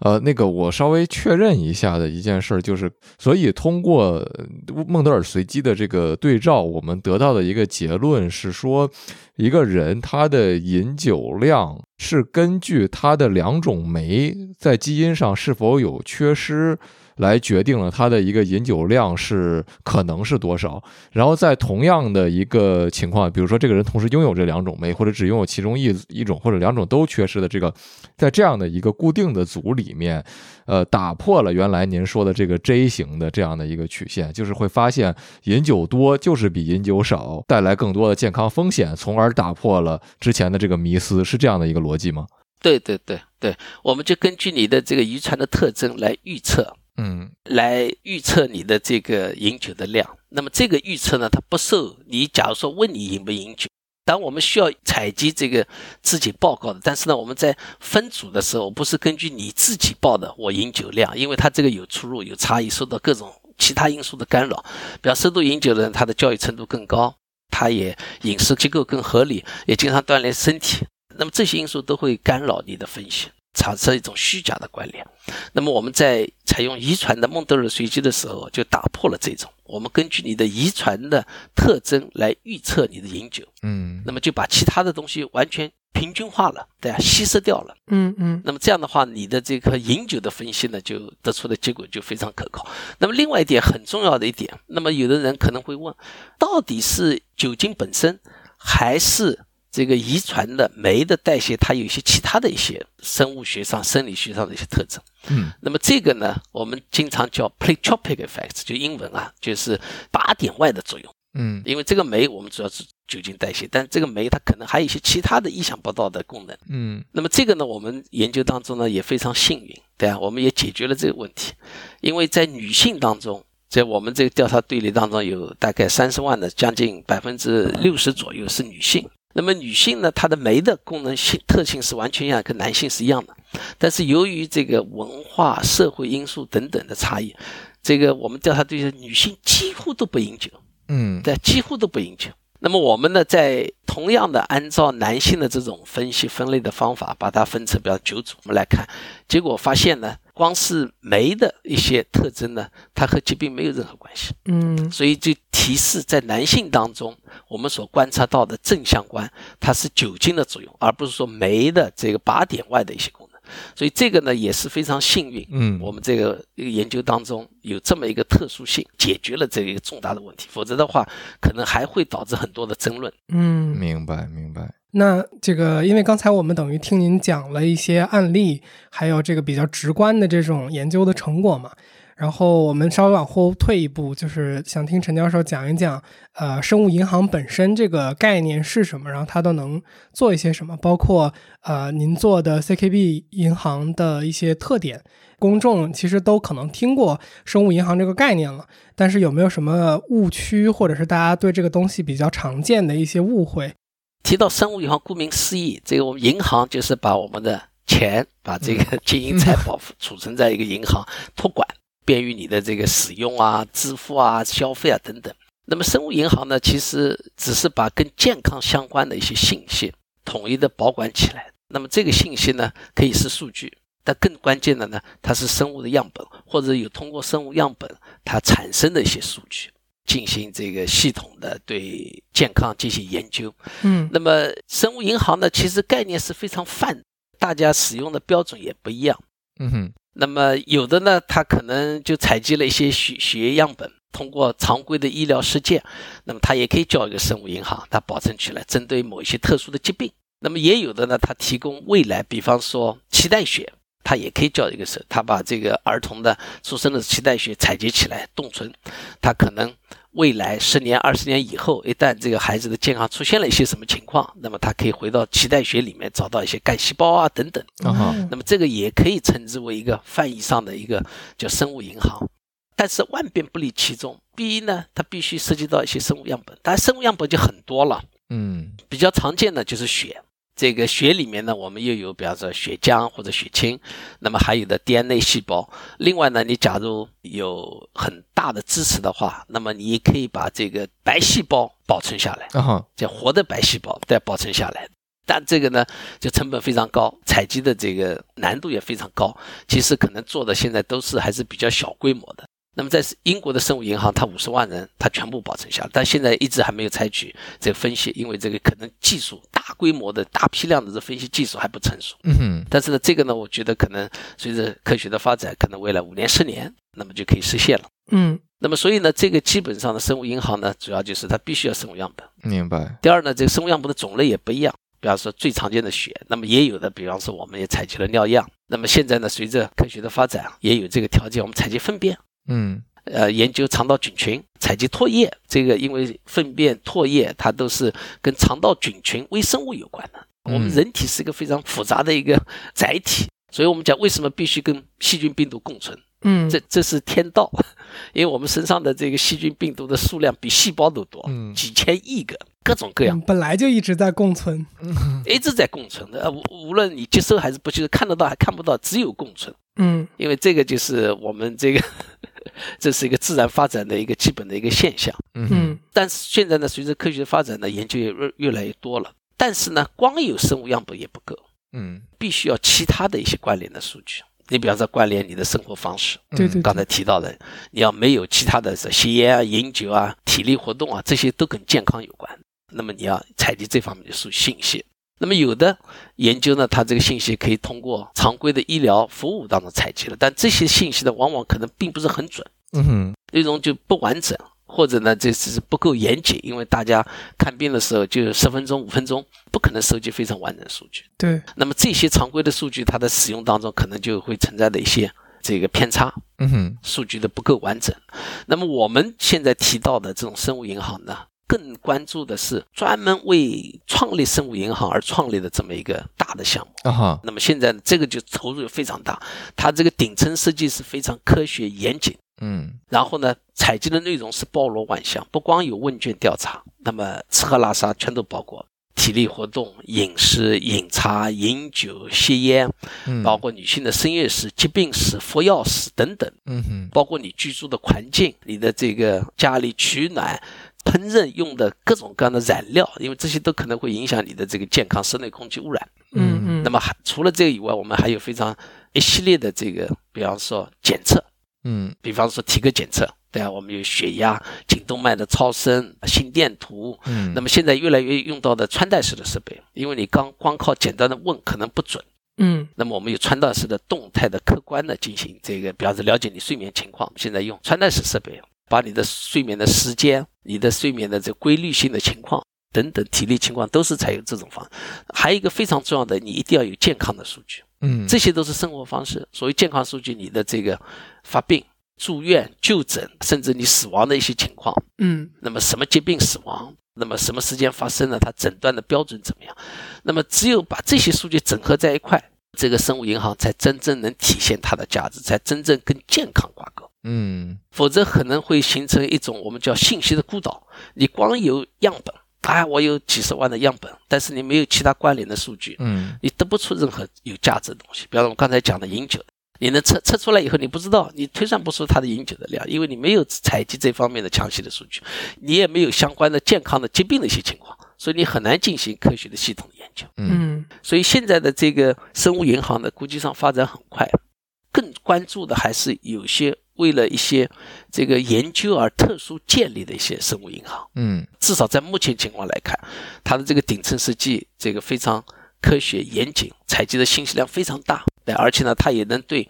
呃，那个我稍微确认一下的一件事儿就是，所以通过孟德尔随机的这个对照，我们得到的一个结论是说，一个人他的饮酒量是根据他的两种酶在基因上是否有缺失。来决定了他的一个饮酒量是可能是多少，然后在同样的一个情况，比如说这个人同时拥有这两种酶，或者只拥有其中一一种或者两种都缺失的这个，在这样的一个固定的组里面，呃，打破了原来您说的这个 J 型的这样的一个曲线，就是会发现饮酒多就是比饮酒少带来更多的健康风险，从而打破了之前的这个迷思，是这样的一个逻辑吗？对对对对，我们就根据你的这个遗传的特征来预测，嗯来预测你的这个饮酒的量。那么这个预测呢，它不受你假如说问你饮不饮酒，当我们需要采集这个自己报告的，但是呢，我们在分组的时候，不是根据你自己报的我饮酒量，因为它这个有出入、有差异，受到各种其他因素的干扰。比方深度饮酒的人，他的教育程度更高，他也饮食结构更合理，也经常锻炼身体。那么这些因素都会干扰你的分析，产生一种虚假的关联。那么我们在采用遗传的孟德尔随机的时候，就打破了这种。我们根据你的遗传的特征来预测你的饮酒，嗯那么就把其他的东西完全平均化了，对啊，稀释掉了。嗯嗯那么这样的话，你的这个饮酒的分析呢，就得出的结果就非常可靠。那么另外一点很重要的一点，那么有的人可能会问，到底是酒精本身，还是这个遗传的酶的代谢，它有一些其他的一些生物学上、生理学上的一些特征？嗯那么这个呢，我们经常叫 pleiotropic effect，就英文啊，就是靶点外的作用。嗯因为这个酶我们主要是酒精代谢，但这个酶它可能还有一些其他的意想不到的功能。嗯那么这个呢，我们研究当中呢也非常幸运，对啊，我们也解决了这个问题，因为在女性当中，在我们这个调查队列当中有大概三十万的，将近百分之六十左右是女性。那么女性呢，她的酶的功能性特性是完全一样，跟男性是一样的，但是由于这个文化、社会因素等等的差异，这个我们调查对象女性几乎都不饮酒。嗯对，几乎都不饮酒。那么我们呢，在同样的按照男性的这种分析分类的方法，把它分成比较九组，我们来看，结果发现呢，光是酶的一些特征呢，它和疾病没有任何关系。嗯所以就提示在男性当中，我们所观察到的正相关，它是酒精的作用，而不是说酶的这个靶点外的一些。所以这个呢也是非常幸运，嗯我们这个一个研究当中有这么一个特殊性，解决了这个重大的问题，否则的话，可能还会导致很多的争论。嗯，明白明白。那这个，因为刚才我们等于听您讲了一些案例，还有这个比较直观的这种研究的成果嘛。然后我们稍微往后退一步，就是想听陈教授讲一讲，呃，生物银行本身这个概念是什么，然后它都能做一些什么，包括呃您做的 CKB 银行的一些特点。公众其实都可能听过生物银行这个概念了，但是有没有什么误区，或者是大家对这个东西比较常见的一些误会？提到生物银行，顾名思义，这个我们银行就是把我们的钱，把这个金银财宝储存在一个银行托管，便于你的这个使用啊、支付啊、消费啊等等。那么生物银行呢，其实只是把跟健康相关的一些信息统一的保管起来。那么这个信息呢，可以是数据，但更关键的呢，它是生物的样本，或者有通过生物样本它产生的一些数据，进行这个系统的对健康进行研究。嗯那么生物银行呢，其实概念是非常泛，大家使用的标准也不一样。嗯哼那么有的呢，他可能就采集了一些血血液样本，通过常规的医疗实践，那么他也可以叫一个生物银行，他保存起来，针对某一些特殊的疾病，那么也有的呢，他提供未来，比方说脐带血，他也可以叫一个是，它把这个儿童的出生的脐带血采集起来冻存，他可能未来十年、二十年以后，一旦这个孩子的健康出现了一些什么情况，那么他可以回到脐带血里面找到一些干细胞啊等等。那么这个也可以称之为一个翻译上的一个叫生物银行，但是万变不离其宗。第一呢，它必须涉及到一些生物样本，当然生物样本就很多了，嗯比较常见的就是血。这个血里面呢，我们又有比方说血浆或者血清，那么还有的 DNA 细胞。另外呢，你假如有很大的支持的话，那么你也可以把这个白细胞保存下来。啊哈，叫活的白细胞再保存下来。但这个呢，就成本非常高，采集的这个难度也非常高。其实可能做的现在都是还是比较小规模的。那么在英国的生物银行，它五十万人，它全部保存下来，但现在一直还没有采取这个分析，因为这个可能技术大规模的大批量的这分析技术还不成熟。嗯哼，但是呢，这个呢，我觉得可能随着科学的发展，可能未来五年、十年，那么就可以实现了。嗯那么所以呢，这个基本上的生物银行呢，主要就是它必须要生物样本。明白。第二呢，这个生物样本的种类也不一样，比方说最常见的血，那么也有的，比方说我们也采集了尿样。那么现在呢，随着科学的发展，也有这个条件，我们采集粪便，嗯呃，研究肠道菌群，采集唾液。这个因为粪便、唾液它都是跟肠道菌群、微生物有关的。我们嗯人体是一个非常复杂的一个载体，所以我们讲为什么必须跟细菌、病毒共存。嗯，这这是天道，[laughs] 因为我们身上的这个细菌病毒的数量比细胞都多，嗯几千亿个，各种各样嗯，本来就一直在共存。一直在共存的。呃无无论你接收还是不接收，看得到还看不到，只有共存，嗯因为这个就是我们这个，[laughs] 这是一个自然发展的一个基本的一个现象。嗯嗯但是现在呢，随着科学的发展呢，研究也越越来越多了，但是呢，光有生物样本也不够，嗯必须要其他的一些关联的数据。你比方说关联你的生活方式，对对刚才提到的，你要没有其他的吸烟啊、饮酒啊、体力活动啊，这些都跟健康有关。那么你要采集这方面的数信息。那么有的研究呢，它这个信息可以通过常规的医疗服务当中采集了，但这些信息呢，往往可能并不是很准，嗯哼内容就不完整，或者呢，这只是不够严谨，因为大家看病的时候就十分钟、五分钟，不可能收集非常完整的数据。对，那么这些常规的数据，它的使用当中可能就会存在的一些这个偏差，嗯哼数据的不够完整。那么我们现在提到的这种生物银行呢，更关注的是专门为创立生物银行而创立的这么一个大的项目。啊哈那么现在，这个就投入非常大，它这个顶层设计是非常科学严谨。嗯然后呢，采集的内容是包罗万象，不光有问卷调查，那么吃喝拉撒全都包括。体力活动、饮食、饮茶、饮酒、吸烟，嗯包括女性的生育史、疾病史、服药史等等，嗯哼包括你居住的环境、你的这个家里取暖、烹饪用的各种各样的染料，因为这些都可能会影响你的这个健康、室内空气污染。嗯嗯，那么还除了这个以外，我们还有非常一系列的这个，比方说检测，嗯。比方说体格检测，对啊，我们有血压、颈动脉的超声、心电图。嗯。那么现在越来越用到的穿戴式的设备，因为你刚光靠简单的问可能不准，嗯。那么我们有穿戴式的动态的、客观的进行这个，比方说了解你睡眠情况。现在用穿戴式设备，把你的睡眠的时间、你的睡眠的这规律性的情况等等体力情况都是采用这种方式。还有一个非常重要的，你一定要有健康的数据。嗯这些都是生活方式。所谓健康数据，你的这个发病、住院、就诊，甚至你死亡的一些情况，嗯那么什么疾病死亡，那么什么时间发生了，它诊断的标准怎么样？那么只有把这些数据整合在一块，这个生物银行才真正能体现它的价值，才真正跟健康挂钩。嗯否则可能会形成一种我们叫信息的孤岛。你光有样本，哎，我有几十万的样本，但是你没有其他关联的数据，嗯你得不出任何有价值的东西。比方说我刚才讲的饮酒，你能测测出来以后，你不知道，你推算不出它的饮酒的量，因为你没有采集这方面的详细的数据，你也没有相关的健康的疾病的一些情况，所以你很难进行科学的系统的研究。嗯嗯所以现在的这个生物银行呢，估计上发展很快，更关注的还是有些为了一些这个研究而特殊建立的一些生物银行。嗯至少在目前情况来看，它的这个顶层设计，这个非常科学严谨，采集的信息量非常大，对，而且呢，它也能对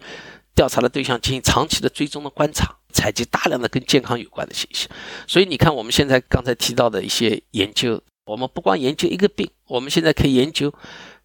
调查的对象进行长期的追踪的观察，采集大量的跟健康有关的信息。所以你看，我们现在刚才提到的一些研究，我们不光研究一个病，我们现在可以研究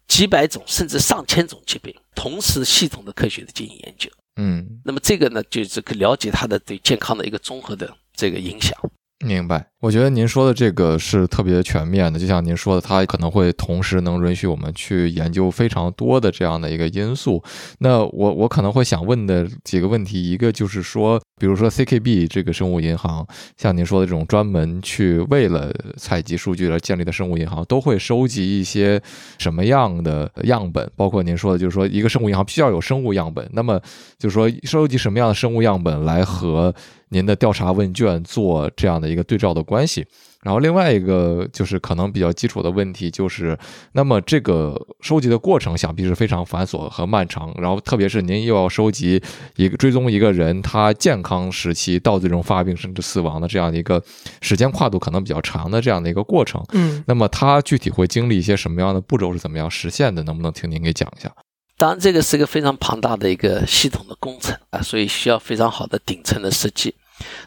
几百种甚至上千种疾病，同时系统的科学的进行研究。嗯，那么这个呢，就是可了解它的对健康的一个综合的这个影响。明白。我觉得您说的这个是特别全面的，就像您说的，它可能会同时能允许我们去研究非常多的这样的一个因素。那我我可能会想问的几个问题，一个就是说，比如说 CKB 这个生物银行，像您说的这种专门去为了采集数据而建立的生物银行，都会收集一些什么样的样本？包括您说的，就是说一个生物银行必须要有生物样本。那么就是说收集什么样的生物样本来和您的调查问卷做这样的一个对照的关系？然后另外一个就是可能比较基础的问题，就是那么这个收集的过程想必是非常繁琐和漫长。然后特别是您又要收集一个追踪一个人他健康时期到最终发病甚至死亡的这样的一个时间跨度可能比较长的这样的一个过程。嗯那么他具体会经历一些什么样的步骤，是怎么样实现的？能不能听您给讲一下？当然，这个是个非常庞大的一个系统的工程啊，所以需要非常好的顶层的设计。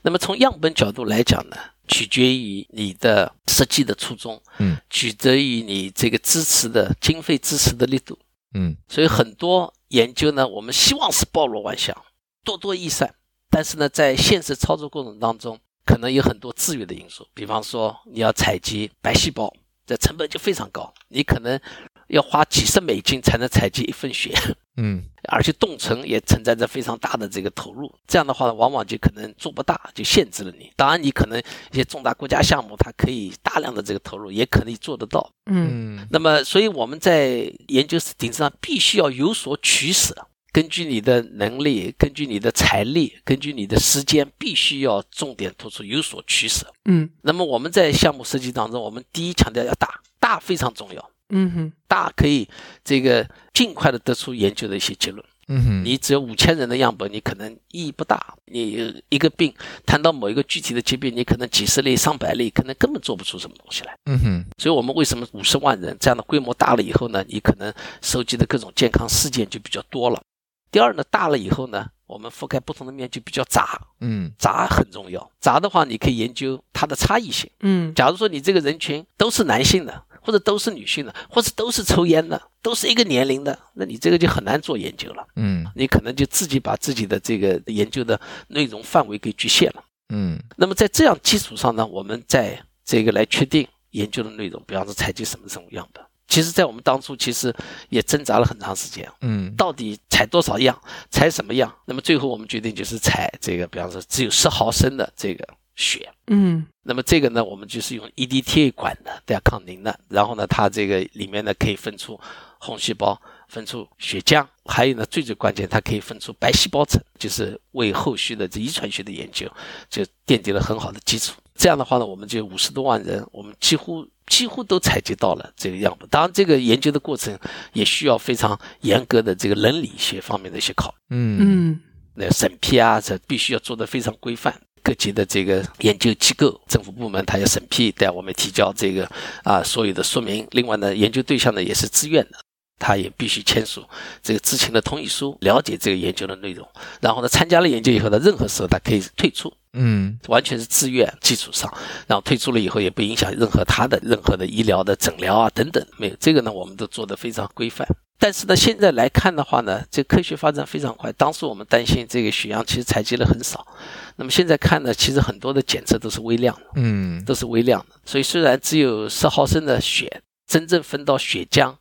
那么从样本角度来讲呢，取决于你的设计的初衷，嗯，取决于你这个支持的经费支持的力度。嗯所以很多研究呢，我们希望是包罗万象、多多益善，但是呢，在现实操作过程当中，可能有很多制约的因素。比方说，你要采集白细胞，这成本就非常高，你可能要花几十美金才能采集一份血，嗯 [laughs] 而且冻存也存在着非常大的这个投入。这样的话呢，往往就可能做不大，就限制了你。当然，你可能一些重大国家项目，它可以大量的这个投入，也可能做得到。嗯嗯那么，所以我们在研究顶上必须要有所取舍，根据你的能力，根据你的财力，根据你的时间，必须要重点突出，有所取舍。嗯那么我们在项目设计当中，我们第一强调要大，大非常重要，嗯哼大可以这个尽快的得出研究的一些结论。嗯哼你只有五千人的样本，你可能意义不大。你一个病谈到某一个具体的疾病，你可能几十例、上百例，可能根本做不出什么东西来。嗯哼所以，我们为什么五十万人这样的规模大了以后呢？你可能收集的各种健康事件就比较多了。第二呢，大了以后呢，我们覆盖不同的面就比较杂，嗯杂很重要。杂的话，你可以研究它的差异性。嗯假如说你这个人群都是男性的，或者都是女性的，或者都是抽烟的，都是一个年龄的，那你这个就很难做研究了。嗯你可能就自己把自己的这个研究的内容范围给局限了。嗯那么在这样基础上呢，我们在这个来确定研究的内容，比方说采集什么什么样本。其实，在我们当初其实也挣扎了很长时间，嗯到底采多少样，采什么样？那么最后我们决定就是采这个，比方说只有十毫升的这个血。嗯那么这个呢，我们就是用 EDTA 管的带抗凝的，然后呢，它这个里面呢可以分出红细胞，分出血浆，还有呢最最关键，它可以分出白细胞层，就是为后续的这遗传学的研究就奠定了很好的基础。这样的话呢，我们就五十多万人，我们几乎几乎都采集到了这个样本。当然，这个研究的过程也需要非常严格的这个伦理学方面的一些考虑。嗯嗯那审批啊，这必须要做得非常规范。各级的这个研究机构、政府部门，他要审批，带我们提交这个啊所有的说明。另外呢，研究对象呢也是自愿的，他也必须签署这个知情的同意书，了解这个研究的内容。然后呢，参加了研究以后呢，任何时候他可以退出，嗯完全是自愿基础上。然后退出了以后，也不影响任何他的任何的医疗的诊疗啊等等，没有这个呢，我们都做得非常规范。但是呢，现在来看的话呢，这科学发展非常快。当时我们担心这个血样其实采集了很少，那么现在看呢，其实很多的检测都是微量的，嗯都是微量的。所以虽然只有十毫升的血，真正分到血浆，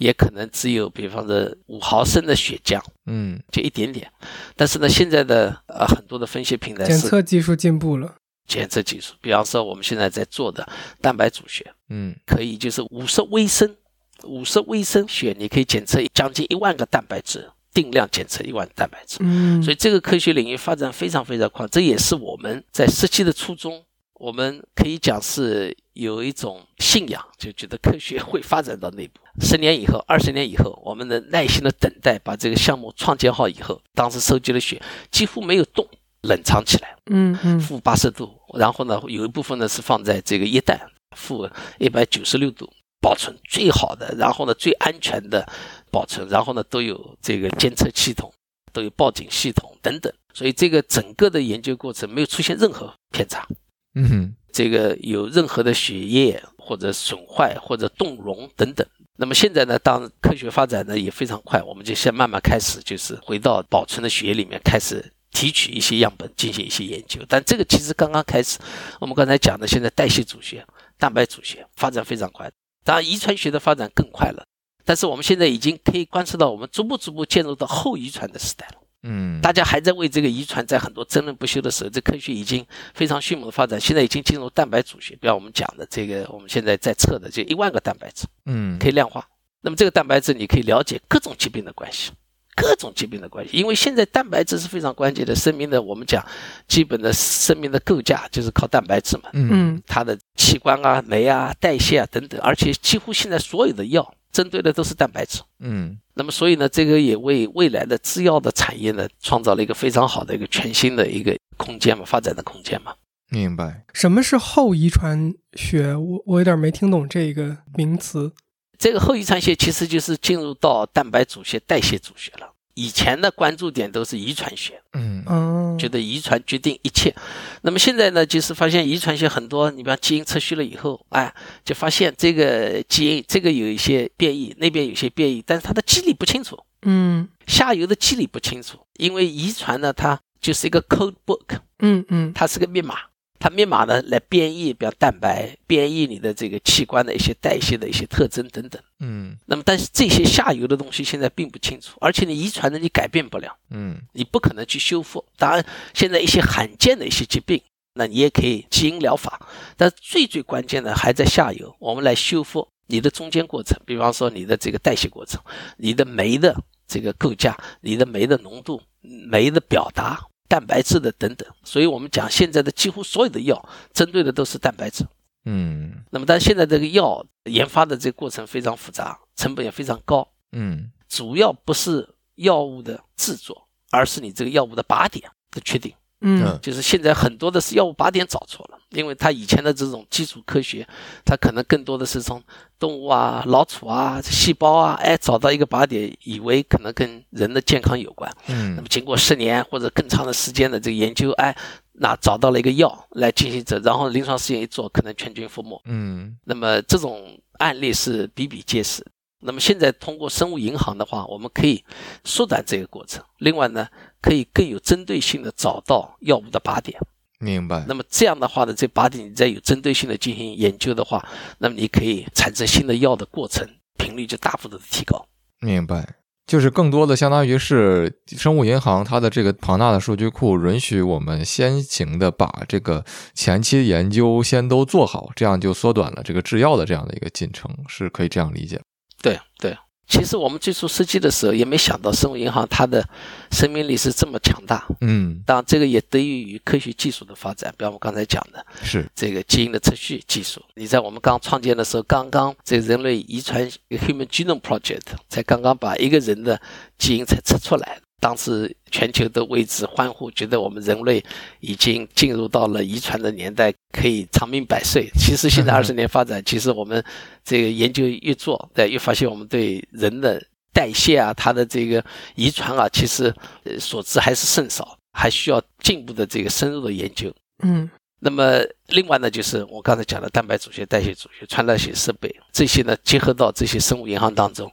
也可能只有比方说五毫升的血浆，嗯就一点点。但是呢，现在的呃很多的分析平台检是测技术进步了。检测技术，比方说我们现在在做的蛋白组血，嗯可以就是五十微升，五十微升血，你可以检测将近一万个蛋白质，定量检测一万蛋白质。嗯所以这个科学领域发展非常非常快，这也是我们在设计的初衷。我们可以讲是有一种信仰，就觉得科学会发展到那一步。十年以后、二十年以后，我们能耐心的等待，把这个项目创建好以后，当时收集了血，几乎没有动，冷藏起来，嗯嗯负八十度，然后呢，有一部分呢是放在这个液氮，负一百九十六度保存最好的，然后呢最安全的保存，然后呢都有这个监测系统，都有报警系统等等，所以这个整个的研究过程没有出现任何偏差。嗯哼这个有任何的血液或者损坏或者动容等等。那么现在呢，当科学发展呢也非常快，我们就先慢慢开始，就是回到保存的血液里面开始提取一些样本进行一些研究。但这个其实刚刚开始，我们刚才讲的现在代谢组学、蛋白组学发展非常快，当然遗传学的发展更快了。但是我们现在已经可以观测到，我们逐步逐步进入到后遗传的时代了。嗯，大家还在为这个遗传在很多争论不休的时候，这科学已经非常迅猛的发展，现在已经进入蛋白组学，比方我们讲的这个，我们现在在测的这一万个蛋白质，嗯，可以量化。那么这个蛋白质你可以了解各种疾病的关系，各种疾病的关系，因为现在蛋白质是非常关键的，生命的我们讲基本的生命的构架就是靠蛋白质嘛，嗯。嗯它的器官啊、酶啊、代谢啊等等，而且几乎现在所有的药针对的都是蛋白质。嗯那么，所以呢，这个也为未来的制药的产业呢，创造了一个非常好的一个全新的一个空间嘛，发展的空间嘛。明白。什么是后遗传学？我我有点没听懂这个名词。这个后遗传学其实就是进入到蛋白组学、代谢组学了。以前的关注点都是遗传学，嗯。嗯，觉得遗传决定一切。那么现在呢，就是发现遗传学很多，你比方基因测序了以后，哎，就发现这个基因这个有一些变异，那边有些变异，但是它的机理不清楚，嗯。下游的机理不清楚，因为遗传呢，它就是一个 code book，嗯嗯。它是个密码，它密码呢来编译，比如蛋白，编译你的这个器官的一些代谢的一些特征等等。嗯那么，但是这些下游的东西现在并不清楚，而且你遗传的你改变不了，嗯你不可能去修复。当然，现在一些罕见的一些疾病，那你也可以基因疗法，但最最关键的还在下游，我们来修复你的中间过程，比方说你的这个代谢过程，你的酶的这个构架，你的酶的浓度、酶的表达。蛋白质的等等，所以我们讲现在的几乎所有的药针对的都是蛋白质。嗯那么，但是现在这个药研发的这个过程非常复杂，成本也非常高，嗯主要不是药物的制作，而是你这个药物的靶点的确定。嗯就是现在很多的是药物靶点找错了，因为它以前的这种基础科学，它可能更多的是从动物啊、老鼠啊、细胞啊，哎找到一个靶点，以为可能跟人的健康有关。嗯那嗯么经过十年或者更长的时间的这个研究，哎，那找到了一个药来进行这，然后临床试验一做，可能全军覆没。嗯那么这种案例是比比皆是。那么现在通过生物银行的话，我们可以缩短这个过程。另外呢，可以更有针对性的找到药物的靶点。明白。那么这样的话呢，这靶点你再有针对性的进行研究的话，那么你可以产生新的药的过程频率就大幅度的提高。明白，就是更多的相当于是生物银行它的这个庞大的数据库，允许我们先行的把这个前期研究先都做好，这样就缩短了这个制药的这样的一个进程，是可以这样理解。对对，其实我们最初设计的时候也没想到生物银行它的生命力是这么强大。嗯，当然，这个也得益于科学技术的发展，比方我刚才讲的是，这个基因的测序技术。你在我们刚创建的时候，刚刚这个人类遗传 Human Genome Project 才刚刚把一个人的基因才测出来，当时全球都为之欢呼，觉得我们人类已经进入到了遗传的年代，可以长命百岁。其实现在二十年发展，其实我们这个研究越做，对，越发现我们对人的代谢啊，它的这个遗传啊，其实呃所知还是甚少，还需要进一步的这个深入的研究。嗯那么另外呢，就是我刚才讲的蛋白组学、代谢组学、穿戴学设备这些呢，结合到这些生物银行当中，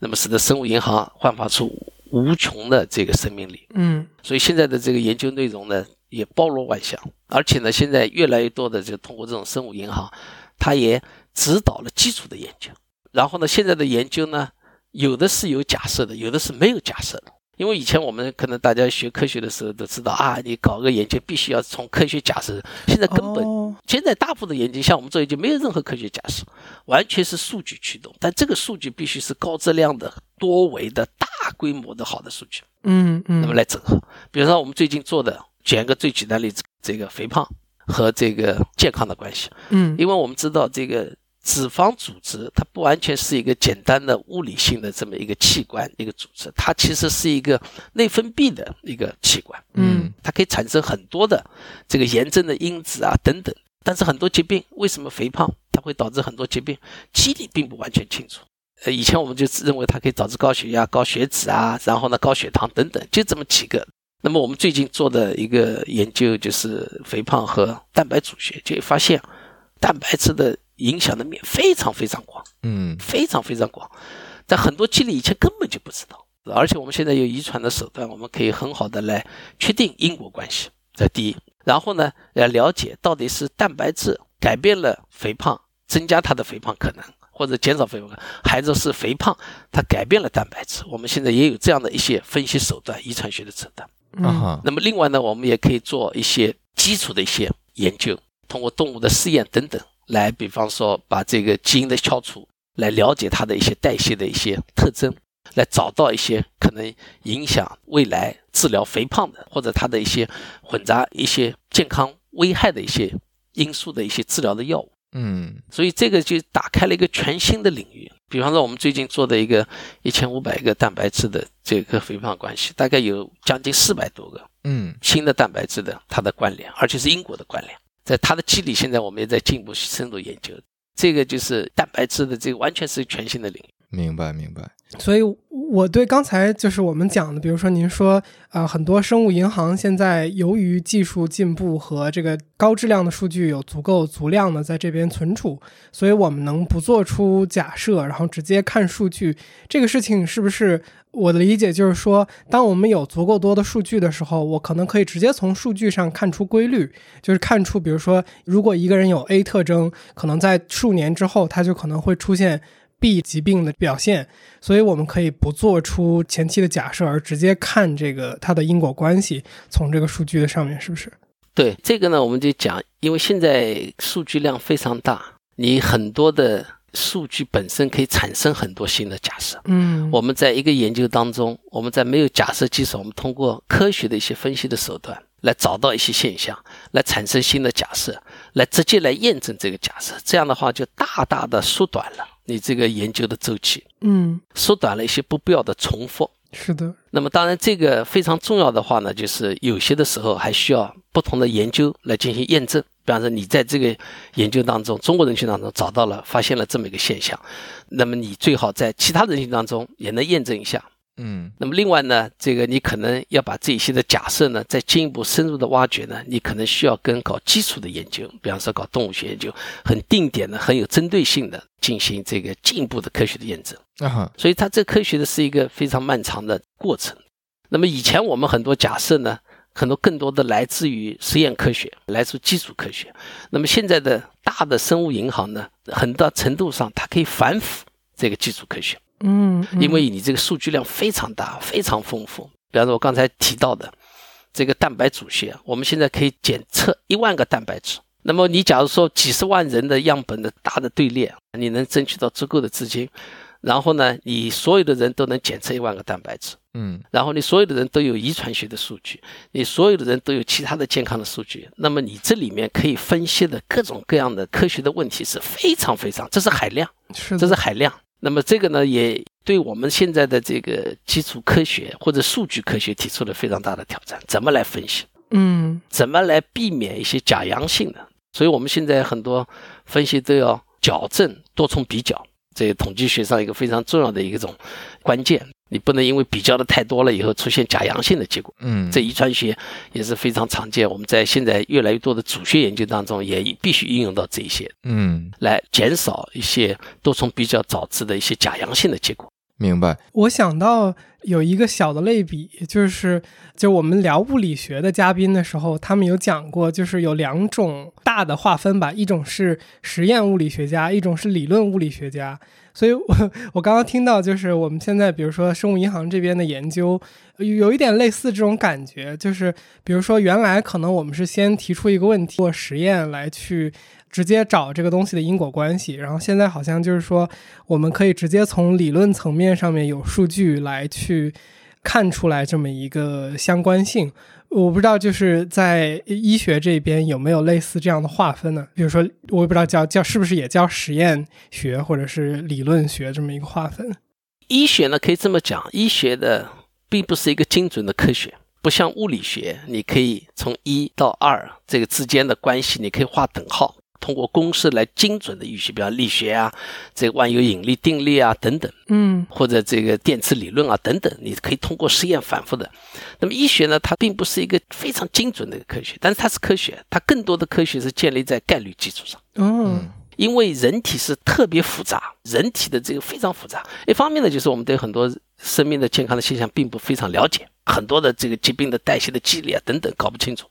那么使得生物银行焕发出无穷的这个生命力。嗯所以现在的这个研究内容呢，也包罗万象，而且呢，现在越来越多的就通过这种生物银行，它也指导了基础的研究。然后呢，现在的研究呢，有的是有假设的，有的是没有假设的。因为以前我们可能大家学科学的时候都知道啊，你搞个研究必须要从科学假设，现在根本哦现在大部分的研究，像我们做研究，没有任何科学假设，完全是数据驱动。但这个数据必须是高质量的、多维的、大规模的好的数据，嗯嗯，那么来整合。比如说我们最近做的，举一个最简单的例子，这个肥胖和这个健康的关系。嗯因为我们知道这个脂肪组织，它不完全是一个简单的物理性的这么一个器官一个组织，它其实是一个内分泌的一个器官。嗯它可以产生很多的这个炎症的因子啊等等。但是很多疾病为什么肥胖它会导致很多疾病，机理并不完全清楚。呃，以前我们就认为它可以导致高血压、高血脂啊，然后呢高血糖等等，就这么几个。那么我们最近做的一个研究就是肥胖和蛋白组学，就发现蛋白质的影响的面非常非常广，嗯非常非常广，在很多机理以前根本就不知道，而且我们现在有遗传的手段，我们可以很好的来确定因果关系，这第一。然后呢，来了解到底是蛋白质改变了肥胖，增加它的肥胖可能，或者减少肥胖，孩子是肥胖它改变了蛋白质。我们现在也有这样的一些分析手段，遗传学的手段。啊哈，那么另外呢，我们也可以做一些基础的一些研究，通过动物的试验等等，来比方说把这个基因的消除，来了解它的一些代谢的一些特征，来找到一些可能影响未来治疗肥胖的，或者它的一些混杂一些健康危害的一些因素的一些治疗的药物。嗯所以这个就打开了一个全新的领域。比方说，我们最近做的一个一千五百个蛋白质的这个肥胖关系，大概有将近四百多个嗯新的蛋白质的它的关联，而且是因果的关联。在它的机理，现在我们也在进一步深入研究。这个就是蛋白质的这个完全是全新的领域。明白明白，所以我对刚才就是我们讲的，比如说您说啊、很多生物银行现在由于技术进步和这个高质量的数据有足够足量的在这边存储，所以我们能不做出假设，然后直接看数据，这个事情是不是？我的理解就是说，当我们有足够多的数据的时候，我可能可以直接从数据上看出规律，就是看出，比如说，如果一个人有 A 特征，可能在数年之后，他就可能会出现 B 疾病的表现，所以我们可以不做出前期的假设，而直接看这个它的因果关系，从这个数据的上面是不是？对这个呢，我们就讲，因为现在数据量非常大，你很多的数据本身可以产生很多新的假设。嗯，我们在一个研究当中，我们在没有假设基础，我们通过科学的一些分析的手段来找到一些现象，来产生新的假设，来直接来验证这个假设。这样的话，就大大的缩短了你这个研究的周期，嗯，缩短了一些不必要的重复。是的，那么，当然，这个非常重要的话呢，就是有些的时候还需要不同的研究来进行验证。比方说，你在这个研究当中，中国人群当中找到了、发现了这么一个现象，那么你最好在其他人群当中也能验证一下。嗯那么另外呢，这个你可能要把这些的假设呢，再进一步深入的挖掘呢，你可能需要跟搞基础的研究，比方说搞动物学研究，很定点的、很有针对性的进行这个进一步的科学的验证。啊哈，所以它这科学的是一个非常漫长的过程。那么以前我们很多假设呢，很多更多的来自于实验科学，来自基础科学。那么现在的大的生物银行呢，很大程度上它可以反腐这个基础科学。嗯，嗯因为你这个数据量非常大、非常丰富。比方说，我刚才提到的这个蛋白组学，我们现在可以检测一万个蛋白质。那么你假如说几十万人的样本的大的队列，你能争取到足够的资金，然后呢，你所有的人都能检测一万个蛋白质，嗯然后你所有的人都有遗传学的数据，你所有的人都有其他的健康的数据，那么你这里面可以分析的各种各样的科学的问题是非常非常，这是海量。是，这是海量。那么这个呢，也对我们现在的这个基础科学或者数据科学提出了非常大的挑战。怎么来分析？嗯怎么来避免一些假阳性的？所以我们现在很多分析都要矫正、多重比较，这个统计学上一个非常重要的一种关键。你不能因为比较的太多了以后出现假阳性的结果。嗯，这遗传学也是非常常见，我们在现在越来越多的主学研究当中也必须应用到这一些。嗯来减少一些多重比较导致的一些假阳性的结果。明白，我想到有一个小的类比，就是就我们聊物理学的嘉宾的时候，他们有讲过，就是有两种大的划分吧，一种是实验物理学家，一种是理论物理学家。所以我我刚刚听到，就是我们现在比如说生物银行这边的研究，有一点类似这种感觉，就是比如说原来可能我们是先提出一个问题，做实验来去。直接找这个东西的因果关系，然后现在好像就是说，我们可以直接从理论层面上面有数据来去看出来这么一个相关性。我不知道就是在医学这边有没有类似这样的划分呢？比如说，我也不知道叫叫是不是也叫实验学或者是理论学这么一个划分。医学呢，可以这么讲，医学的并不是一个精准的科学，不像物理学，你可以从一到二这个之间的关系，你可以画等号。通过公式来精准的预习，比方力学啊，这个万有引力定律啊等等，嗯或者这个电磁理论啊等等，你可以通过实验反复的。那么医学呢，它并不是一个非常精准的科学，但是它是科学，它更多的科学是建立在概率基础上。嗯因为人体是特别复杂，人体的这个非常复杂。一方面呢，就是我们对很多生命的健康的现象并不非常了解，很多的这个疾病的代谢的机理啊等等搞不清楚。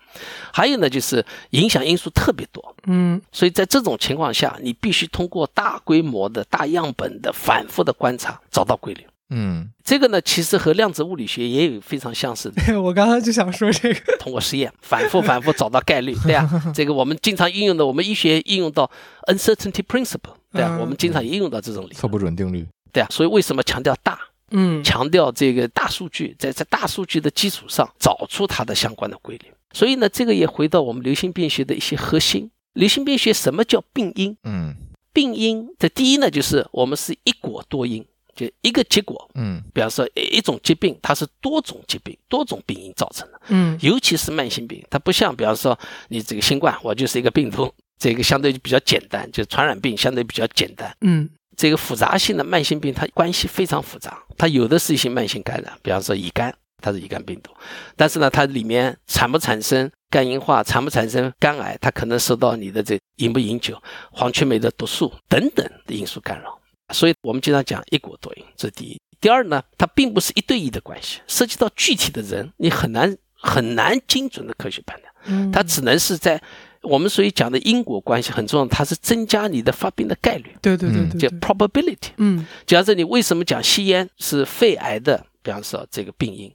还有呢，就是影响因素特别多，嗯所以在这种情况下，你必须通过大规模的大样本的反复的观察，找到规律。嗯这个呢，其实和量子物理学也有非常相似的。[laughs] 我刚刚就想说这个，通过实验反复反复找到概率，[laughs] 对啊，这个我们经常应用的，我们医学应用到 uncertainty principle，对啊，嗯我们经常也应用到这种理论，测不准定律。对啊，所以为什么强调大，嗯强调这个大数据，在在大数据的基础上找出它的相关的规律。所以呢，这个也回到我们流行病学的一些核心。流行病学什么叫病因？嗯病因的第一呢，就是我们是一果多因，就一个结果。嗯比方说一一种疾病，它是多种疾病、多种病因造成的。嗯尤其是慢性病，它不像，比方说你这个新冠，我就是一个病毒，这个相对就比较简单，就传染病相对比较简单。嗯这个复杂性的慢性病，它关系非常复杂，它有的是一些慢性感染，比方说乙肝，它是乙肝病毒，但是呢，它里面产不产生肝硬化，产不产生肝癌，它可能受到你的这饮不饮酒、黄曲霉的毒素等等的因素干扰。所以我们经常讲一果多因，这是第一。第二呢，它并不是一对一的关系，涉及到具体的人，你很难很难精准的科学判断，嗯，它只能是在我们所以讲的因果关系很重要，它是增加你的发病的概率，对对对对叫，probability。嗯假设你为什么讲吸烟是肺癌的，比方说这个病因，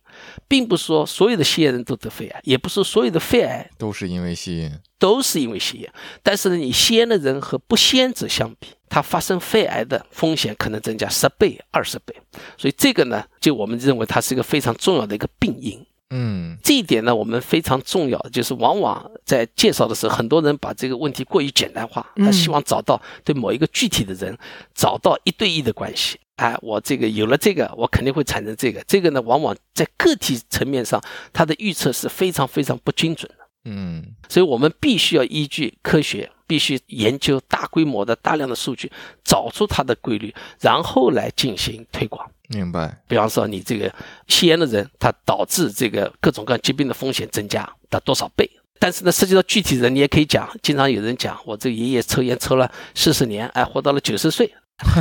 并不是说所有的吸烟人都得肺癌，也不是所有的肺癌都是因为吸烟。都是因为吸烟。但是呢，你吸烟的人和不吸烟者相比，他发生肺癌的风险可能增加十倍、二十倍。所以这个呢，就我们认为它是一个非常重要的一个病因。嗯这一点呢，我们非常重要，就是往往在介绍的时候，很多人把这个问题过于简单化，嗯他希望找到对某一个具体的人找到一对一的关系。哎，我这个有了这个，我肯定会产生这个。这个呢，往往在个体层面上，它的预测是非常非常不精准的。嗯所以我们必须要依据科学，必须研究大规模的大量的数据，找出它的规律，然后来进行推广。明白。比方说，你这个吸烟的人，他导致这个各种各样疾病的风险增加的多少倍？但是呢，涉及到具体人，你也可以讲。经常有人讲，我这个爷爷抽烟抽了四十年，哎，活到了九十岁。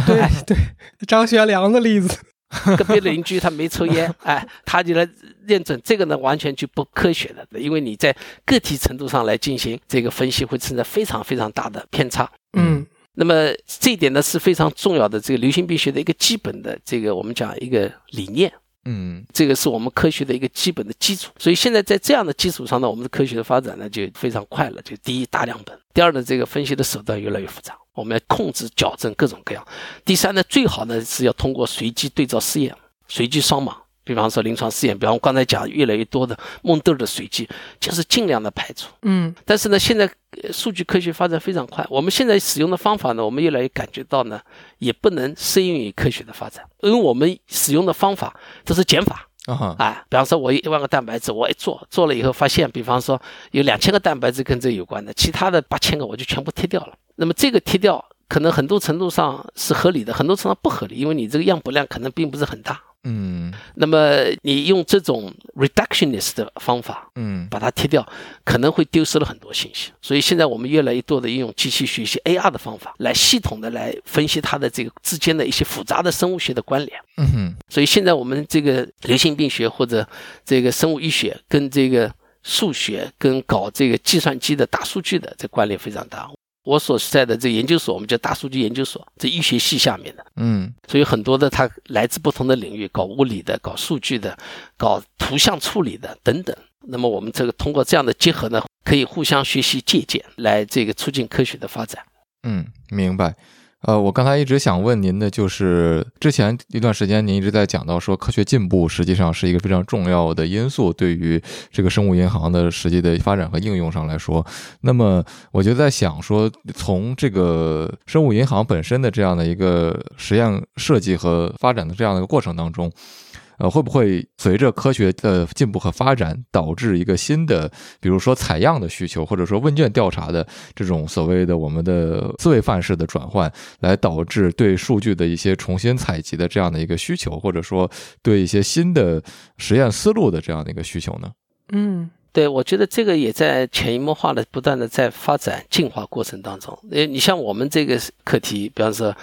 对 [laughs] [laughs] 对，张学良的例子，隔壁邻居他没抽烟，哎，他就来验证这个呢，完全就不科学的，因为你在个体程度上来进行这个分析，会存在非常非常大的偏差。嗯那么这一点呢是非常重要的，这个流行病学的一个基本的这个我们讲一个理念。嗯这个是我们科学的一个基本的基础，所以现在在这样的基础上呢，我们的科学的发展呢就非常快了。就第一大量本，第二呢这个分析的手段越来越复杂，我们要控制矫正各种各样。第三呢，最好呢是要通过随机对照试验、随机双盲，比方说临床试验，比方我刚才讲越来越多的蒙德尔的随机，就是尽量的排除。嗯但是呢，现在呃数据科学发展非常快，我们现在使用的方法呢，我们越来越感觉到呢，也不能适应于科学的发展，因为我们使用的方法都是减法。啊比方说，我一万个蛋白质，我一做做了以后，发现，比方说有两千个蛋白质跟这有关的，其他的八千个我就全部贴掉了。那么这个贴掉，可能很多程度上是合理的，很多程度上不合理，因为你这个样本量可能并不是很大。嗯那么你用这种 reductionist 的方法嗯把它剔掉，可能会丢失了很多信息。所以现在我们越来越多的应用机器学习 AR 的方法，来系统的来分析它的这个之间的一些复杂的生物学的关联。嗯哼所以现在我们这个流行病学或者这个生物医学跟这个数学跟搞这个计算机的大数据的这关联非常大。我所在的这个研究所，我们叫大数据研究所，这医学系下面的，嗯所以很多的它来自不同的领域，搞物理的、搞数据的、搞图像处理的等等。那么我们这个通过这样的结合呢，可以互相学习借鉴，来这个促进科学的发展。嗯，明白。呃，我刚才一直想问您的就是，之前一段时间您一直在讲到说，科学进步实际上是一个非常重要的因素，对于这个生物银行的实际的发展和应用上来说。那么我就在想说，从这个生物银行本身的这样的一个实验设计和发展的这样的一个过程当中，呃，会不会随着科学的进步和发展，导致一个新的，比如说采样的需求，或者说问卷调查的这种所谓的我们的思维范式的转换，来导致对数据的一些重新采集的这样的一个需求，或者说对一些新的实验思路的这样的一个需求呢？嗯对，我觉得这个也在潜移默化的不断的在发展进化过程当中。呃，你像我们这个课题，比方说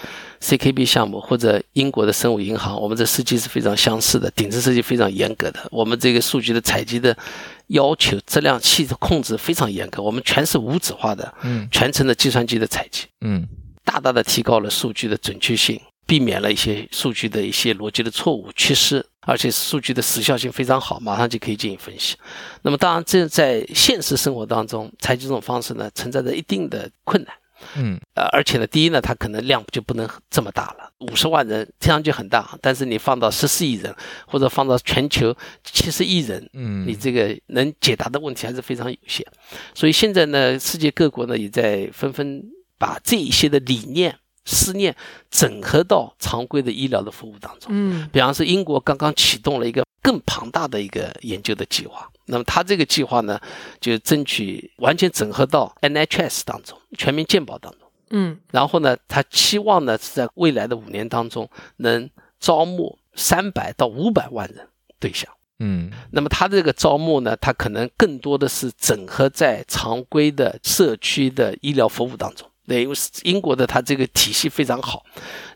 CKB 项目或者英国的生物银行，我们的设计是非常相似的，顶层设计非常严格的。我们这个数据的采集的要求、质量系的控制非常严格，我们全是无纸化的，嗯全程的计算机的采集，嗯大大的提高了数据的准确性，避免了一些数据的一些逻辑的错误缺失，而且数据的时效性非常好，马上就可以进行分析。那么当然，这在现实生活当中采取这种方式呢，存在着一定的困难。嗯呃，而且呢，第一呢，它可能量就不能这么大了，五十万人听上去很大，但是你放到十四亿人，或者放到全球七十亿人，嗯，你这个能解答的问题还是非常有限。所以现在呢，世界各国呢也在纷纷把这一些的理念、思念整合到常规的医疗的服务当中。嗯比方说，英国刚刚启动了一个更庞大的一个研究的计划。那么，他这个计划呢，就争取完全整合到 NHS 当中，全民健保当中。嗯然后呢，他期望呢是在未来的五年当中能招募三百到五百万人对象。嗯那么他这个招募呢，他可能更多的是整合在常规的社区的医疗服务当中。对，因为英国的它这个体系非常好，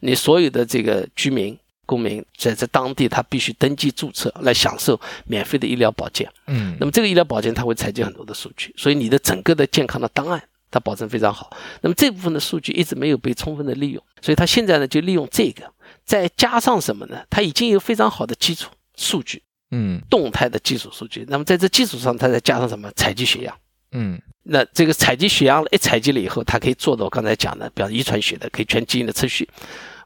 你所有的这个居民、公民在在当地，他必须登记注册来享受免费的医疗保健。嗯那么这个医疗保健它会采集很多的数据，所以你的整个的健康的档案它保证非常好。那么这部分的数据一直没有被充分的利用，所以它现在呢就利用这个，再加上什么呢？它已经有非常好的基础数据。嗯动态的基础数据。那么在这基础上，它再加上什么采集血样？嗯那这个采集血样一采集了以后，它可以做到我刚才讲的，比方遗传学的，可以全基因的测序，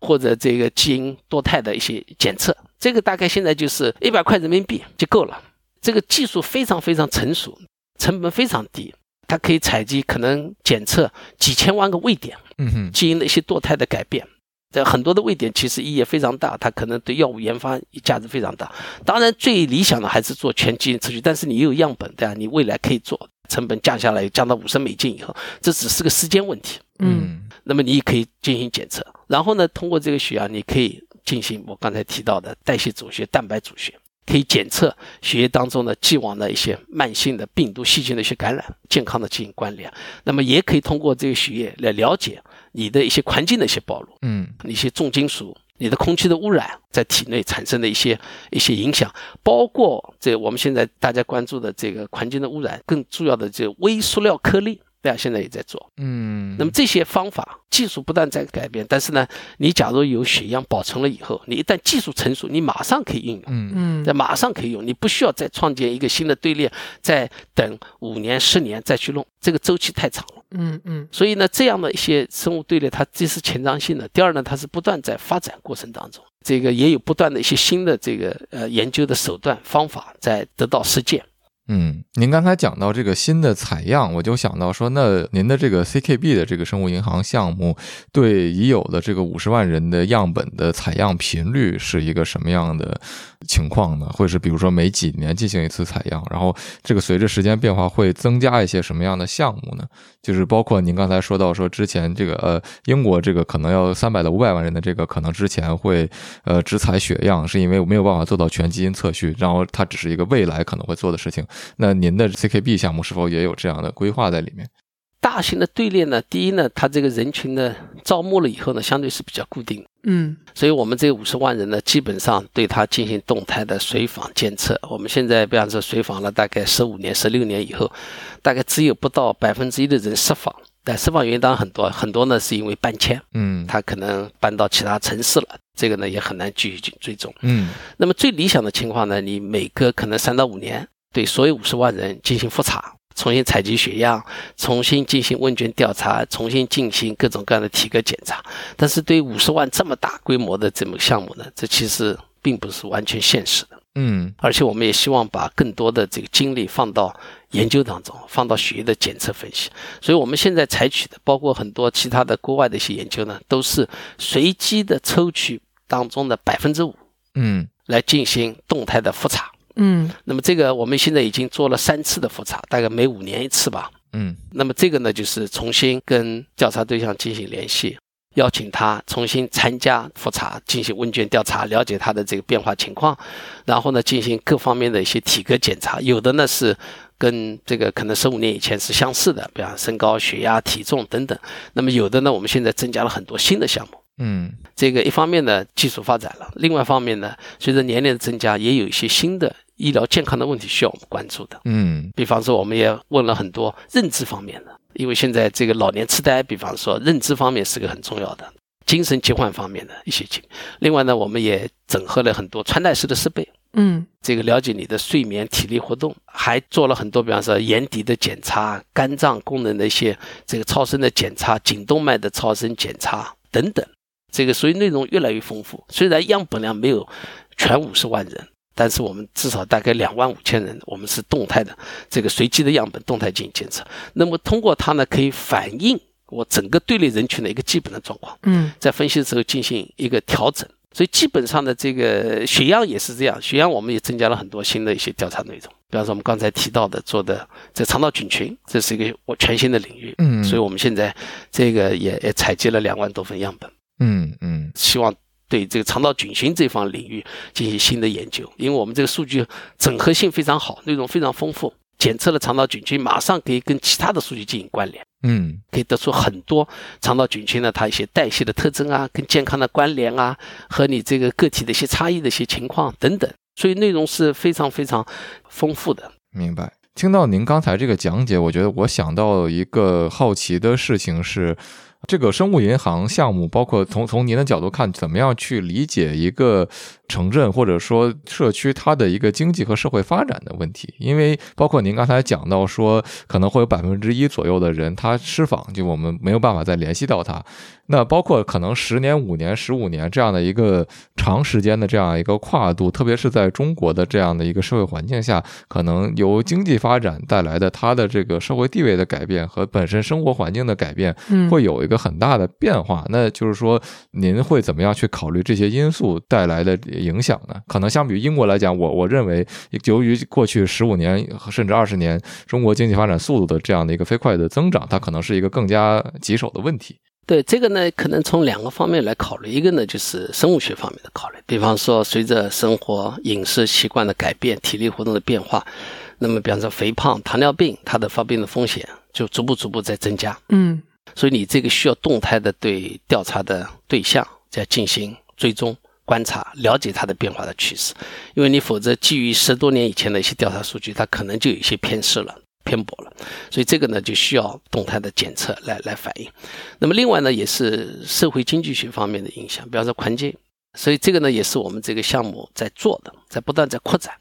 或者这个基因多态的一些检测。这个大概现在就是一百块人民币就够了。这个技术非常非常成熟，成本非常低，它可以采集可能检测几千万个位点。嗯哼基因的一些堕胎的改变。这很多的位点其实意义非常大，它可能对药物研发价值非常大。当然，最理想的还是做全基因测序，但是你有样本，对吧？你未来可以做，成本降下来，降到五十美金以后，这只是个时间问题。嗯那么你也可以进行检测，然后呢，通过这个血样，你可以进行我刚才提到的代谢组学、蛋白组学，可以检测血液当中的既往的一些慢性的病毒、细菌的一些感染，健康的进行关联。那么也可以通过这个血液来了解你的一些环境的一些暴露。嗯一些重金属、你的空气的污染在体内产生的一些一些影响，包括这我们现在大家关注的这个环境的污染，更重要的这微塑料颗粒，大家现在也在做。嗯，那么这些方法技术不断在改变，但是呢，你假如有血样保存了以后，你一旦技术成熟，你马上可以应用。嗯嗯在马上可以用，你不需要再创建一个新的队列，再等五年、十年再去弄，这个周期太长了。嗯嗯所以呢，这样的一些生物队列，它既是前瞻性的，第二呢，它是不断在发展过程当中，这个也有不断的一些新的这个呃研究的手段方法在得到实践。嗯，您刚才讲到这个新的采样，我就想到说，那您的这个 CKB 的这个生物银行项目，对已有的这个五十万人的样本的采样频率是一个什么样的情况呢？会是比如说每几年进行一次采样，然后这个随着时间变化会增加一些什么样的项目呢？就是包括您刚才说到说之前这个呃英国这个可能要三百到五百万人的这个可能之前会呃只采血样，是因为没有办法做到全基因测序，然后它只是一个未来可能会做的事情。那您的 CKB 项目是否也有这样的规划在里面？大型的队列呢，第一呢，它这个人群呢招募了以后呢，相对是比较固定。嗯所以我们这五十万人呢，基本上对它进行动态的随访监测。我们现在比方说随访了大概十五年、十六年以后，大概只有不到百分之一的人释放。但释放原因当然很多，很多呢是因为搬迁，嗯他可能搬到其他城市了，这个呢也很难继续去追踪。嗯那么最理想的情况呢，你每隔可能三到五年对所有五十万人进行复查，重新采集血样，重新进行问卷调查，重新进行各种各样的体格检查。但是对五十万这么大规模的这么项目呢，这其实并不是完全现实的。嗯而且我们也希望把更多的这个精力放到研究当中，放到血液的检测分析。所以我们现在采取的，包括很多其他的国外的一些研究呢，都是随机的抽取当中的百分之五，嗯来进行动态的复查。嗯那么这个我们现在已经做了三次的复查，大概每五年一次吧。嗯那么这个呢，就是重新跟调查对象进行联系，邀请他重新参加复查，进行问卷调查，了解他的这个变化情况，然后呢，进行各方面的一些体格检查，有的呢是跟这个可能十五年以前是相似的，比方身高、血压、体重等等。那么有的呢，我们现在增加了很多新的项目。嗯这个一方面呢，技术发展了；另外一方面呢，随着年龄的增加，也有一些新的医疗健康的问题需要我们关注的。嗯比方说，我们也问了很多认知方面的，因为现在这个老年痴呆，比方说认知方面是个很重要的，精神疾患方面的一些情。另外呢，我们也整合了很多穿戴式的设备，嗯这个了解你的睡眠、体力活动，还做了很多，比方说眼底的检查、肝脏功能的一些这个超声的检查、颈动脉的超声检查等等。这个所以内容越来越丰富。虽然样本量没有全五十万人，但是我们至少大概两万五千人，我们是动态的这个随机的样本动态进行监测。那么通过它呢，可以反映我整个队列人群的一个基本的状况。嗯在分析的时候进行一个调整。所以基本上的这个血样也是这样，血样我们也增加了很多新的一些调查内容，比方说我们刚才提到的做的这肠道菌群，这是一个我全新的领域，嗯，所以我们现在这个也也采集了两万多份样本，嗯嗯希望对这个肠道菌群这方领域进行新的研究，因为我们这个数据整合性非常好，内容非常丰富，检测了肠道菌群，马上可以跟其他的数据进行关联。嗯可以得出很多肠道菌群呢，它一些代谢的特征啊，跟健康的关联啊，和你这个个体的一些差异的一些情况等等，所以内容是非常非常丰富的。明白。听到您刚才这个讲解，我觉得我想到一个好奇的事情是，这个生物银行项目，包括从从您的角度看，怎么样去理解一个城镇或者说社区它的一个经济和社会发展的问题？因为包括您刚才讲到说，可能会有百分之一左右的人他失访，就我们没有办法再联系到他。那包括可能十年、五年、十五年这样的一个长时间的这样一个跨度，特别是在中国的这样的一个社会环境下，可能由经济发展带来的它的这个社会地位的改变和本身生活环境的改变，嗯会有一个很大的变化。那就是说，您会怎么样去考虑这些因素带来的影响呢？可能相比于英国来讲，我我认为由于过去十五年甚至二十年中国经济发展速度的这样的一个飞快的增长，它可能是一个更加棘手的问题。对这个呢，可能从两个方面来考虑，一个呢就是生物学方面的考虑，比方说随着生活饮食习惯的改变、体力活动的变化，那么比方说肥胖、糖尿病，它的发病的风险就逐步逐步在增加。嗯所以你这个需要动态的对调查的对象在进行追踪、观察，了解它的变化的趋势，因为你否则基于十多年以前的一些调查数据，它可能就有一些偏失了。偏薄了，所以这个呢就需要动态的检测来来反映。那么另外呢，也是社会经济学方面的影响，比方说环境，所以这个呢也是我们这个项目在做的，在不断在扩展。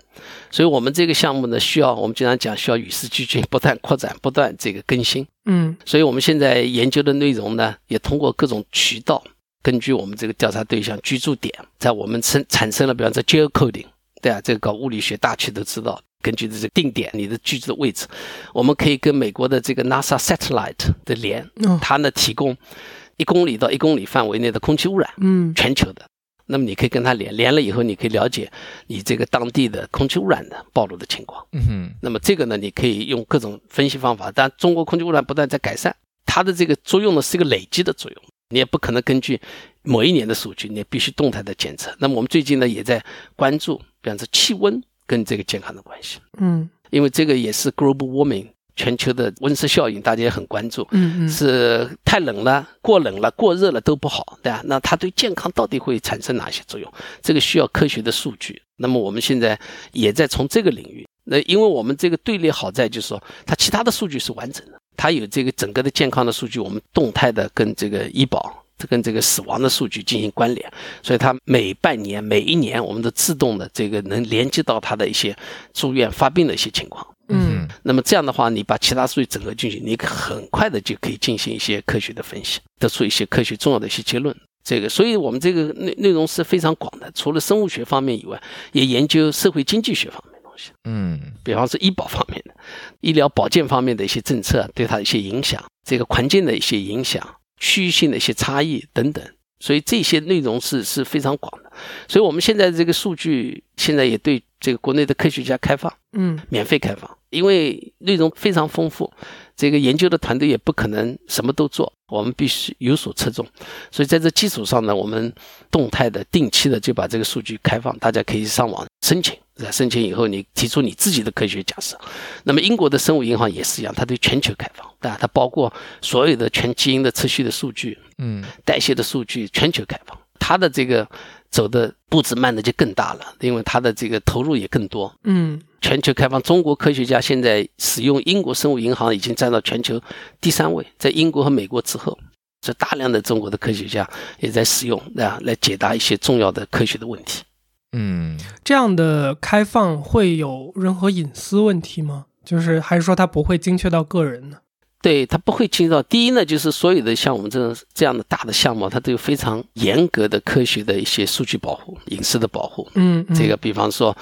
所以我们这个项目呢，需要我们经常讲需要与时俱进，不断扩展，不断这个更新。嗯所以我们现在研究的内容呢，也通过各种渠道，根据我们这个调查对象居住点，在我们生产生了，比方说 geocoding，对啊，这个搞物理学大区都知道，根据这个定点你的居住的位置，我们可以跟美国的这个 NASA satellite 的连，哦它呢提供一公里到一公里范围内的空气污染，嗯全球的。那么你可以跟它连，连了以后，你可以了解你这个当地的空气污染的暴露的情况。嗯哼，那么这个呢，你可以用各种分析方法，但中国空气污染不断在改善，它的这个作用呢是一个累积的作用，你也不可能根据某一年的数据，你必须动态的检测。那么我们最近呢也在关注，比方说气温跟这个健康的关系，嗯因为这个也是 global warming 全球的温室效应，大家也很关注。嗯嗯是太冷了、过冷了、过热了都不好，对吧？那它对健康到底会产生哪些作用？这个需要科学的数据。那么我们现在也在从这个领域，那因为我们这个队列好在就是说，它其他的数据是完整的，它有这个整个的健康的数据，我们动态的跟这个医保。跟这个死亡的数据进行关联，所以它每半年、每一年，我们都自动的这个能连接到它的一些住院发病的一些情况。嗯那么这样的话，你把其他数据整合进去，你很快的就可以进行一些科学的分析，得出一些科学重要的一些结论。这个，所以我们这个内内容是非常广的，除了生物学方面以外，也研究社会经济学方面西，嗯比方说医保方面的、医疗保健方面的一些政策对它的一些影响，这个环境的一些影响、区域性的一些差异等等。所以这些内容是是非常广的。所以我们现在这个数据现在也对这个国内的科学家开放，嗯免费开放，因为内容非常丰富，这个研究的团队也不可能什么都做，我们必须有所侧重。所以在这基础上呢，我们动态的、定期的就把这个数据开放，大家可以上网申请。申请以后，你提出你自己的科学假设。那么英国的生物银行也是一样，它对全球开放，对吧？它包括所有的全基因的测序的数据，嗯代谢的数据全球开放。它的这个走的步子慢的就更大了，因为它的这个投入也更多。嗯全球开放，中国科学家现在使用英国生物银行已经占到全球第三位，在英国和美国之后，这大量的中国的科学家也在使用啊，来解答一些重要的科学的问题。嗯，这样的开放会有任何隐私问题吗？就是还是说它不会精确到个人呢？对它不会精确到第一呢，就是所有的像我们这种这样的大的项目，它都有非常严格的科学的一些数据保护、隐私的保护。嗯，嗯这个比方说，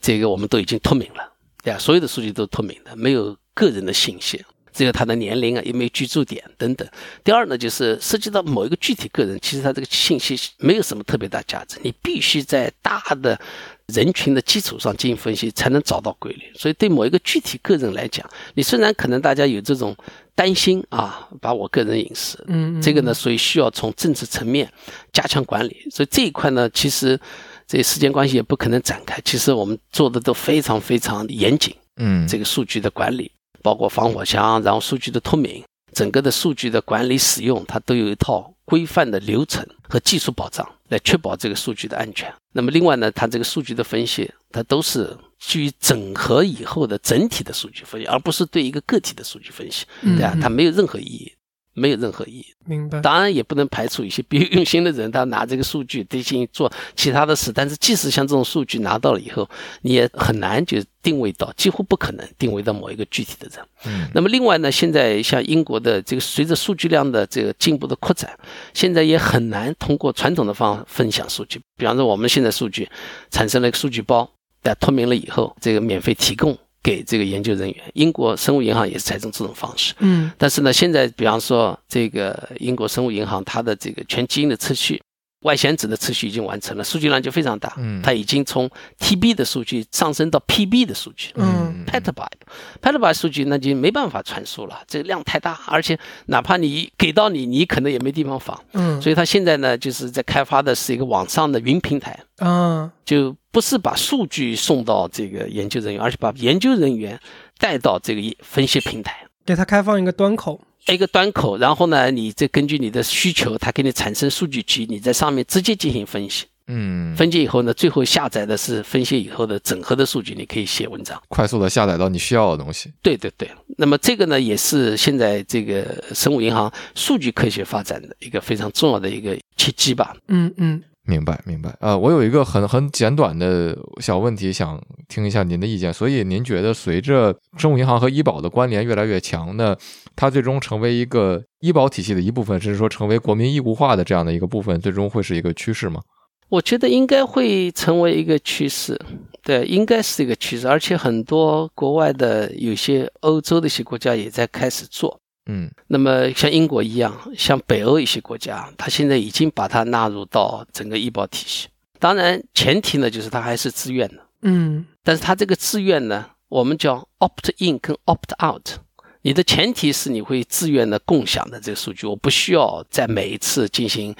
这个我们都已经脱敏了，对吧？所有的数据都脱敏的，没有个人的信息，只有他的年龄啊，有没有居住点等等。第二呢，就是涉及到某一个具体个人，其实他这个信息没有什么特别大价值，你必须在大的人群的基础上进行分析，才能找到规律。所以对某一个具体个人来讲，你虽然可能大家有这种担心啊，把我个人隐私，嗯，嗯这个呢，所以需要从政治层面加强管理。所以这一块呢，其实这时间关系也不可能展开。其实我们做的都非常非常严谨，嗯，这个数据的管理，包括防火墙，然后数据的透明，整个的数据的管理使用，它都有一套规范的流程和技术保障，来确保这个数据的安全。那么另外呢，它这个数据的分析，它都是基于整合以后的整体的数据分析，而不是对一个个体的数据分析，嗯对啊，嗯。它没有任何意义，没有任何意义。明白。当然也不能排除一些别有用心的人，他拿这个数据进行做其他的事。但是即使像这种数据拿到了以后，你也很难就定位到，几乎不可能定位到某一个具体的人。嗯那么另外呢，现在像英国的这个随着数据量的这个进步的扩展，现在也很难通过传统的方法分享数据。比方说我们现在数据产生了一个数据包，但脱敏了以后，这个免费提供给这个研究人员。英国生物银行也是采用这种方式。嗯但是呢，现在比方说这个英国生物银行，它的这个全基因的测序、外显子的测序已经完成了，数据量就非常大。嗯它已经从 TB 的数据上升到 PB 的数据。嗯 petabyte，petabyte 数据那就没办法传输了，这个量太大，而且哪怕你给到你，你可能也没地方放。嗯，所以它现在呢，就是在开发的是一个网上的云平台，嗯，就不是把数据送到这个研究人员，而是把研究人员带到这个分析平台。给它开放一个端口。一个端口，然后呢，你再根据你的需求，它给你产生数据集，你在上面直接进行分析。嗯，分析以后呢，最后下载的是分析以后的整合的数据，你可以写文章。快速的下载到你需要的东西。对对对，那么这个呢，也是现在这个生物银行数据科学发展的一个非常重要的一个契机吧。嗯嗯明白，明白。呃，我有一个很很简短的小问题，想听一下您的意见。所以，您觉得随着生物银行和医保的关联越来越强那，它最终成为一个医保体系的一部分，甚至说成为国民义务化的这样的一个部分，最终会是一个趋势吗？我觉得应该会成为一个趋势，对，应该是一个趋势，而且很多国外的有些欧洲的一些国家也在开始做。嗯那么像英国一样，像北欧一些国家，它现在已经把它纳入到整个医保体系。当然，前提呢就是它还是自愿的，嗯但是它这个自愿呢，我们叫 opt in 跟 opt out。你的前提是你会自愿的共享的这个数据，我不需要在每一次进行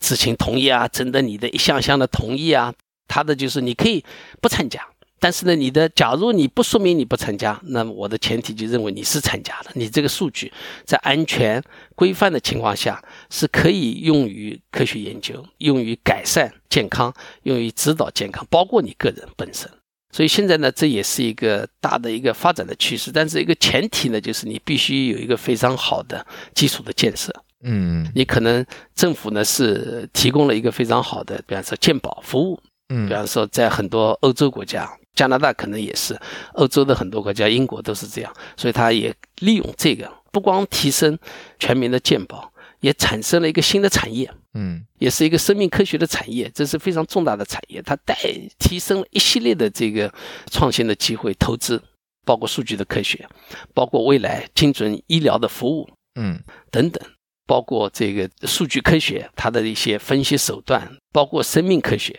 知情同意啊，征得你的一项项的同意啊。他的就是你可以不参加，但是呢，你的假如你不说明你不参加，那么我的前提就认为你是参加了，你这个数据在安全规范的情况下是可以用于科学研究，用于改善健康，用于指导健康，包括你个人本身。所以现在呢，这也是一个大的一个发展的趋势，但是一个前提呢，就是你必须有一个非常好的基础的建设。嗯你可能政府呢是提供了一个非常好的，比方说健保服务，嗯比方说在很多欧洲国家，加拿大可能也是，欧洲的很多国家，英国都是这样，所以他也利用这个，不光提升全民的健保，也产生了一个新的产业。嗯也是一个生命科学的产业，这是非常重大的产业，它带提升了一系列的这个创新的机会、投资，包括数据的科学，包括未来精准医疗的服务嗯等等，包括这个数据科学，它的一些分析手段，包括生命科学，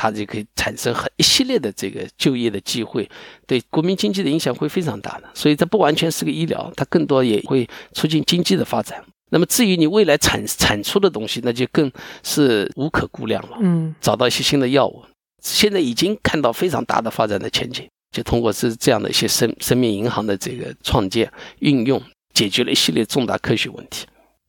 它就可以产生很一系列的这个就业的机会，对国民经济的影响会非常大的。所以这不完全是个医疗，它更多也会促进经济的发展。那么至于你未来产产出的东西，那就更是无可估量了。嗯，找到一些新的药物，现在已经看到非常大的发展的前景。就通过是这样的一些生生命银行的这个创建运用，解决了一系列重大科学问题。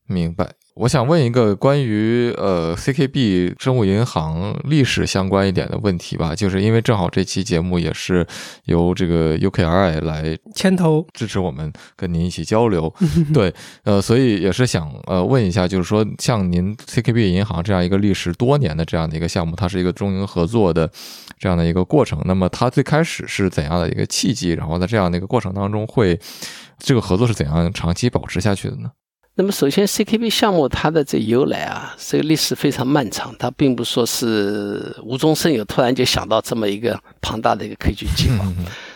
明白。我想问一个关于呃 CKB 生物银行历史相关一点的问题吧，就是因为正好这期节目也是由这个 UKRI 来牵头支持我们跟您一起交流，[laughs] 对，呃，所以也是想呃问一下，就是说像您 CKB 银行这样一个历史多年的这样的一个项目，它是一个中英合作的这样的一个过程，那么它最开始是怎样的一个契机？然后在这样的一个过程当中，会这个合作是怎样长期保持下去的呢？那么，首先，CKB 项目它的这由来啊，这个历史非常漫长，它并不说是无中生有，突然就想到这么一个庞大的一个科学计划。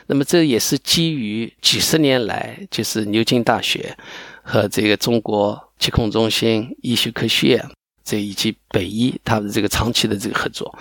那么，这也是基于几十年来，就是牛津大学和这个中国疾控中心、医学科学院，这以及北医他们这个长期的这个合作。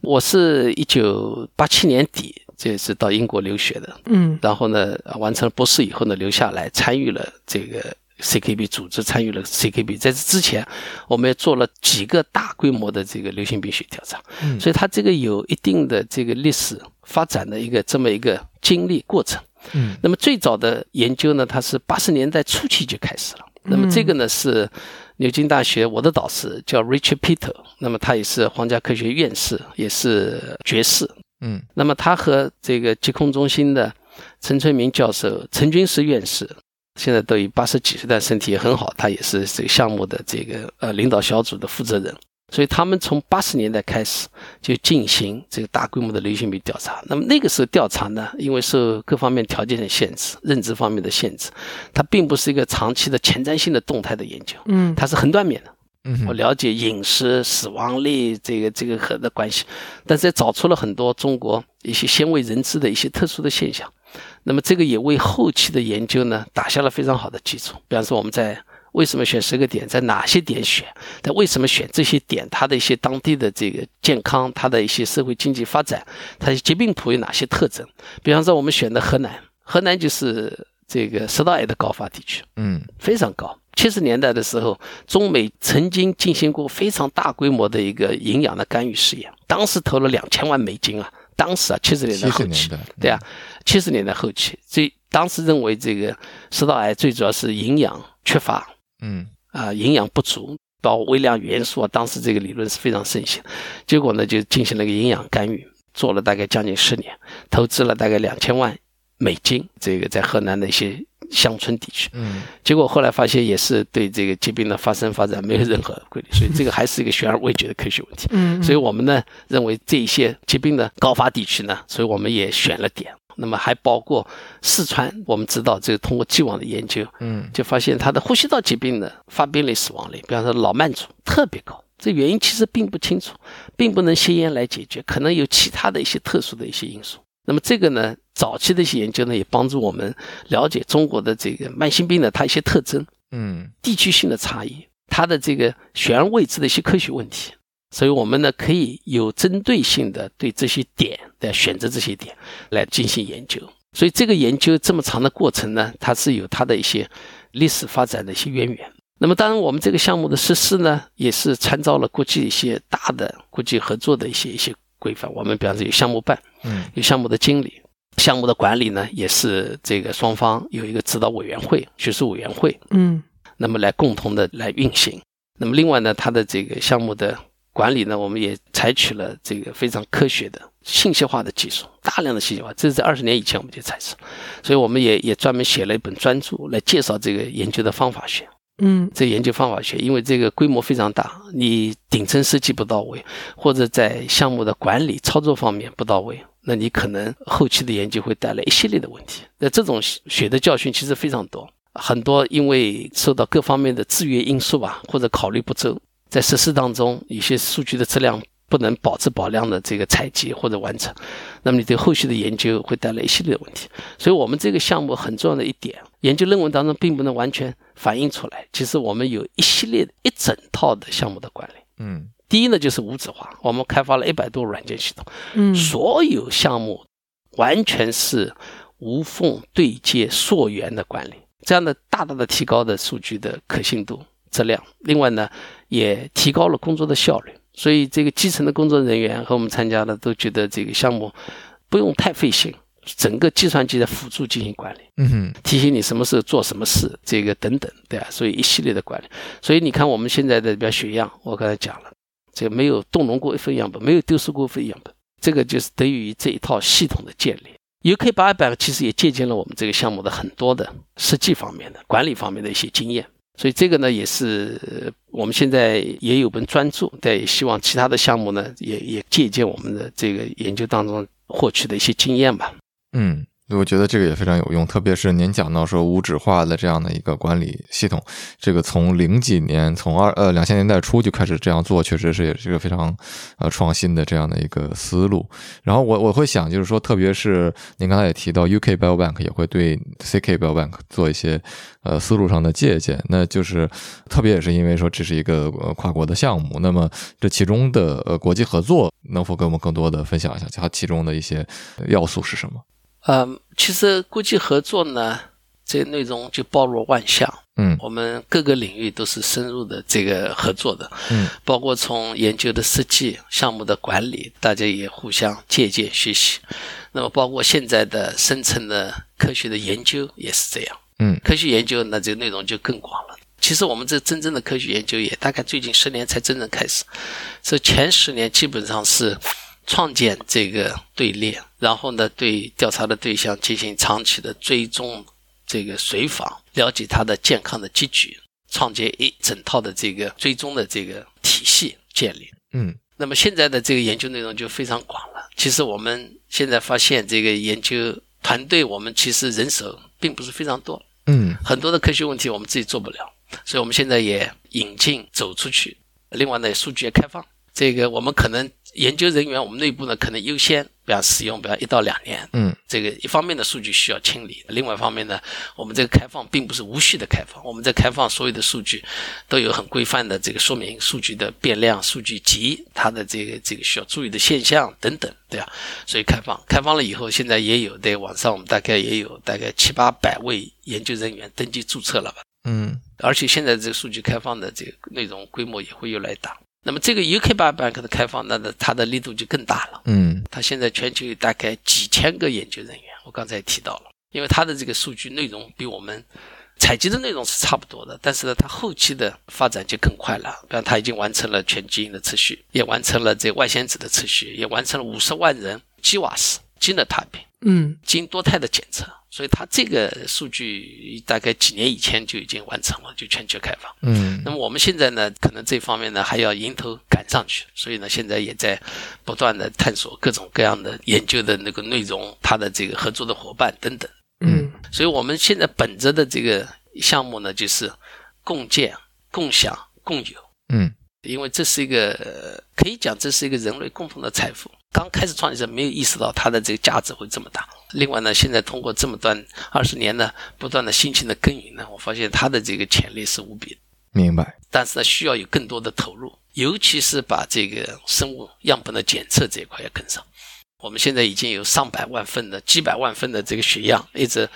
我是一九八七年底，这是到英国留学的，嗯，然后呢，完成了博士以后呢，留下来参与了这个。CKB 组织参与了 CKB，在这之前，我们也做了几个大规模的这个流行病学调查，嗯所以它这个有一定的这个历史发展的一个这么一个经历过程。嗯，那么最早的研究呢，它是八十年代初期就开始了。那么这个呢是牛津大学我的导师叫 Richard Peter，那么他也是皇家科学院士，也是爵士。嗯，那么他和这个疾控中心的陈春明教授、陈军石院士。现在都已八十几岁，但身体也很好。他也是这个项目的这个呃领导小组的负责人，所以他们从八十年代开始就进行这个大规模的流行病调查。那么那个时候调查呢，因为受各方面条件的限制、认知方面的限制，它并不是一个长期的前瞻性的动态的研究，嗯，它是横断面的。嗯，我了解饮食、死亡率这个这个和的关系，但是也找出了很多中国一些鲜为人知的一些特殊的现象。那么这个也为后期的研究呢打下了非常好的基础。比方说，我们在为什么选十个点，在哪些点选，在为什么选这些点，它的一些当地的这个健康，它的一些社会经济发展，它的疾病谱有哪些特征？比方说，我们选的河南，河南就是这个食道癌的高发地区，嗯，非常高。七十年代的时候，中美曾经进行过非常大规模的一个营养的干预试验，当时投了两千万美金啊。当时啊，七十年代后期，对啊，七十年代后期，最当时认为这个食道癌最主要是营养缺乏，嗯啊，营养不足，包括微量元素啊，当时这个理论是非常盛行。结果呢，就进行了一个营养干预，做了大概将近十年，投资了大概两千万美金，这个在河南的一些。乡村地区，嗯，结果后来发现也是对这个疾病的发生发展没有任何规律，[laughs] 所以这个还是一个悬而未决的科学问题。嗯，所以我们呢认为这一些疾病的高发地区呢，所以我们也选了点。那么还包括四川，我们知道这个通过既往的研究，嗯，就发现它的呼吸道疾病的发病率、死亡率，比方说老慢阻特别高。这原因其实并不清楚，并不能吸烟来解决，可能有其他的一些特殊的一些因素。那么这个呢，早期的一些研究呢，也帮助我们了解中国的这个慢性病的它一些特征，嗯，地区性的差异，它的这个悬而未知的一些科学问题，所以我们呢可以有针对性的对这些点来选择这些点来进行研究。所以这个研究这么长的过程呢，它是有它的一些历史发展的一些渊源。那么当然，我们这个项目的实施呢，也是参照了国际一些大的国际合作的一些一些。规范，我们比方说有项目办，嗯，有项目的经理，项目的管理呢，也是这个双方有一个指导委员会、学术委员会，嗯，那么来共同的来运行。那么另外呢，它的这个项目的管理呢，我们也采取了这个非常科学的信息化的技术，大量的信息化，这是在二十年以前我们就采取，所以我们也也专门写了一本专著来介绍这个研究的方法学。嗯，这研究方法学，因为这个规模非常大，你顶层设计不到位，或者在项目的管理操作方面不到位，那你可能后期的研究会带来一系列的问题。那这种血的教训其实非常多，很多因为受到各方面的制约因素吧，或者考虑不周，在实施当中，有些数据的质量不能保质保量的这个采集或者完成，那么你对后续的研究会带来一系列的问题。所以，我们这个项目很重要的一点，研究论文当中并不能完全反映出来。其实我们有一系列一整套的项目的管理。嗯，第一呢就是无纸化，我们开发了一百多软件系统，嗯，所有项目完全是无缝对接溯源的管理，这样的大大的提高的数据的可信度、质量。另外呢，也提高了工作的效率。所以，这个基层的工作人员和我们参加的都觉得这个项目不用太费心，整个计算机的辅助进行管理，嗯哼，提醒你什么时候做什么事，这个等等，对啊，所以一系列的管理。所以你看，我们现在的比如血样，我刚才讲了，这个没有动容过一份样本，没有丢失过一份样本，这个就是得益于这一套系统的建立。UK 八百其实也借鉴了我们这个项目的很多的实际方面的管理方面的一些经验。所以这个呢，也是我们现在也有本专注，但也希望其他的项目呢，也也借鉴我们的这个研究当中获取的一些经验吧。嗯。我觉得这个也非常有用，特别是您讲到说无纸化的这样的一个管理系统，这个从零几年，从二呃两千年代初就开始这样做，确实是也是一个非常呃创新的这样的一个思路。然后我我会想，就是说，特别是您刚才也提到，UK Biobank 也会对 CK Biobank 做一些呃思路上的借鉴，那就是特别也是因为说这是一个呃跨国的项目，那么这其中的呃国际合作能否跟我们更多的分享一下，它其中的一些要素是什么？嗯，其实国际合作呢，这内容就包罗万象。嗯，我们各个领域都是深入的这个合作的。嗯，包括从研究的设计、项目的管理，大家也互相借鉴学习。那么，包括现在的深层的科学的研究也是这样。嗯，科学研究那这个内容就更广了。其实我们这真正的科学研究也大概最近十年才真正开始，所以前十年基本上是。创建这个队列，然后呢，对调查的对象进行长期的追踪，这个随访，了解他的健康的积聚，创建一整套的这个追踪的这个体系建立。嗯，那么现在的这个研究内容就非常广了。其实我们现在发现，这个研究团队我们其实人手并不是非常多。嗯，很多的科学问题我们自己做不了，所以我们现在也引进走出去。另外呢，数据也开放。这个我们可能研究人员，我们内部呢可能优先，比方使用，比方一到两年。嗯，这个一方面的数据需要清理，另外一方面呢，我们这个开放并不是无序的开放，我们在开放所有的数据都有很规范的这个说明，数据的变量、数据集，它的这个这个需要注意的现象等等，对啊，所以开放，开放了以后，现在也有在网上，我们大概也有大概七八百位研究人员登记注册了吧。嗯，而且现在这个数据开放的这个内容规模也会越来越大。那么这个 UK Biobank 的开放，那的它的力度就更大了。嗯，它现在全球有大概几千个研究人员，我刚才也提到了，因为它的这个数据内容比我们采集的内容是差不多的，但是呢，它后期的发展就更快了。比方，它已经完成了全基因的测序，也完成了这外显子的测序，也完成了五十万人基瓦斯基因的踏平，嗯，基因多肽的检测。所以它这个数据大概几年以前就已经完成了，就全球开放。嗯，那么我们现在呢，可能这方面呢还要迎头赶上去，所以呢，现在也在不断的探索各种各样的研究的那个内容，它的这个合作的伙伴等等。嗯，所以我们现在本着的这个项目呢，就是共建、共享、共有。嗯，因为这是一个可以讲，这是一个人类共同的财富。刚开始创业者没有意识到它的这个价值会这么大。另外呢，现在通过这么段二十年呢，不断的辛勤的耕耘呢，我发现它的这个潜力是无比的。明白。但是呢，需要有更多的投入，尤其是把这个生物样本的检测这一块要跟上。我们现在已经有上百万份的、几百万份的这个血样一直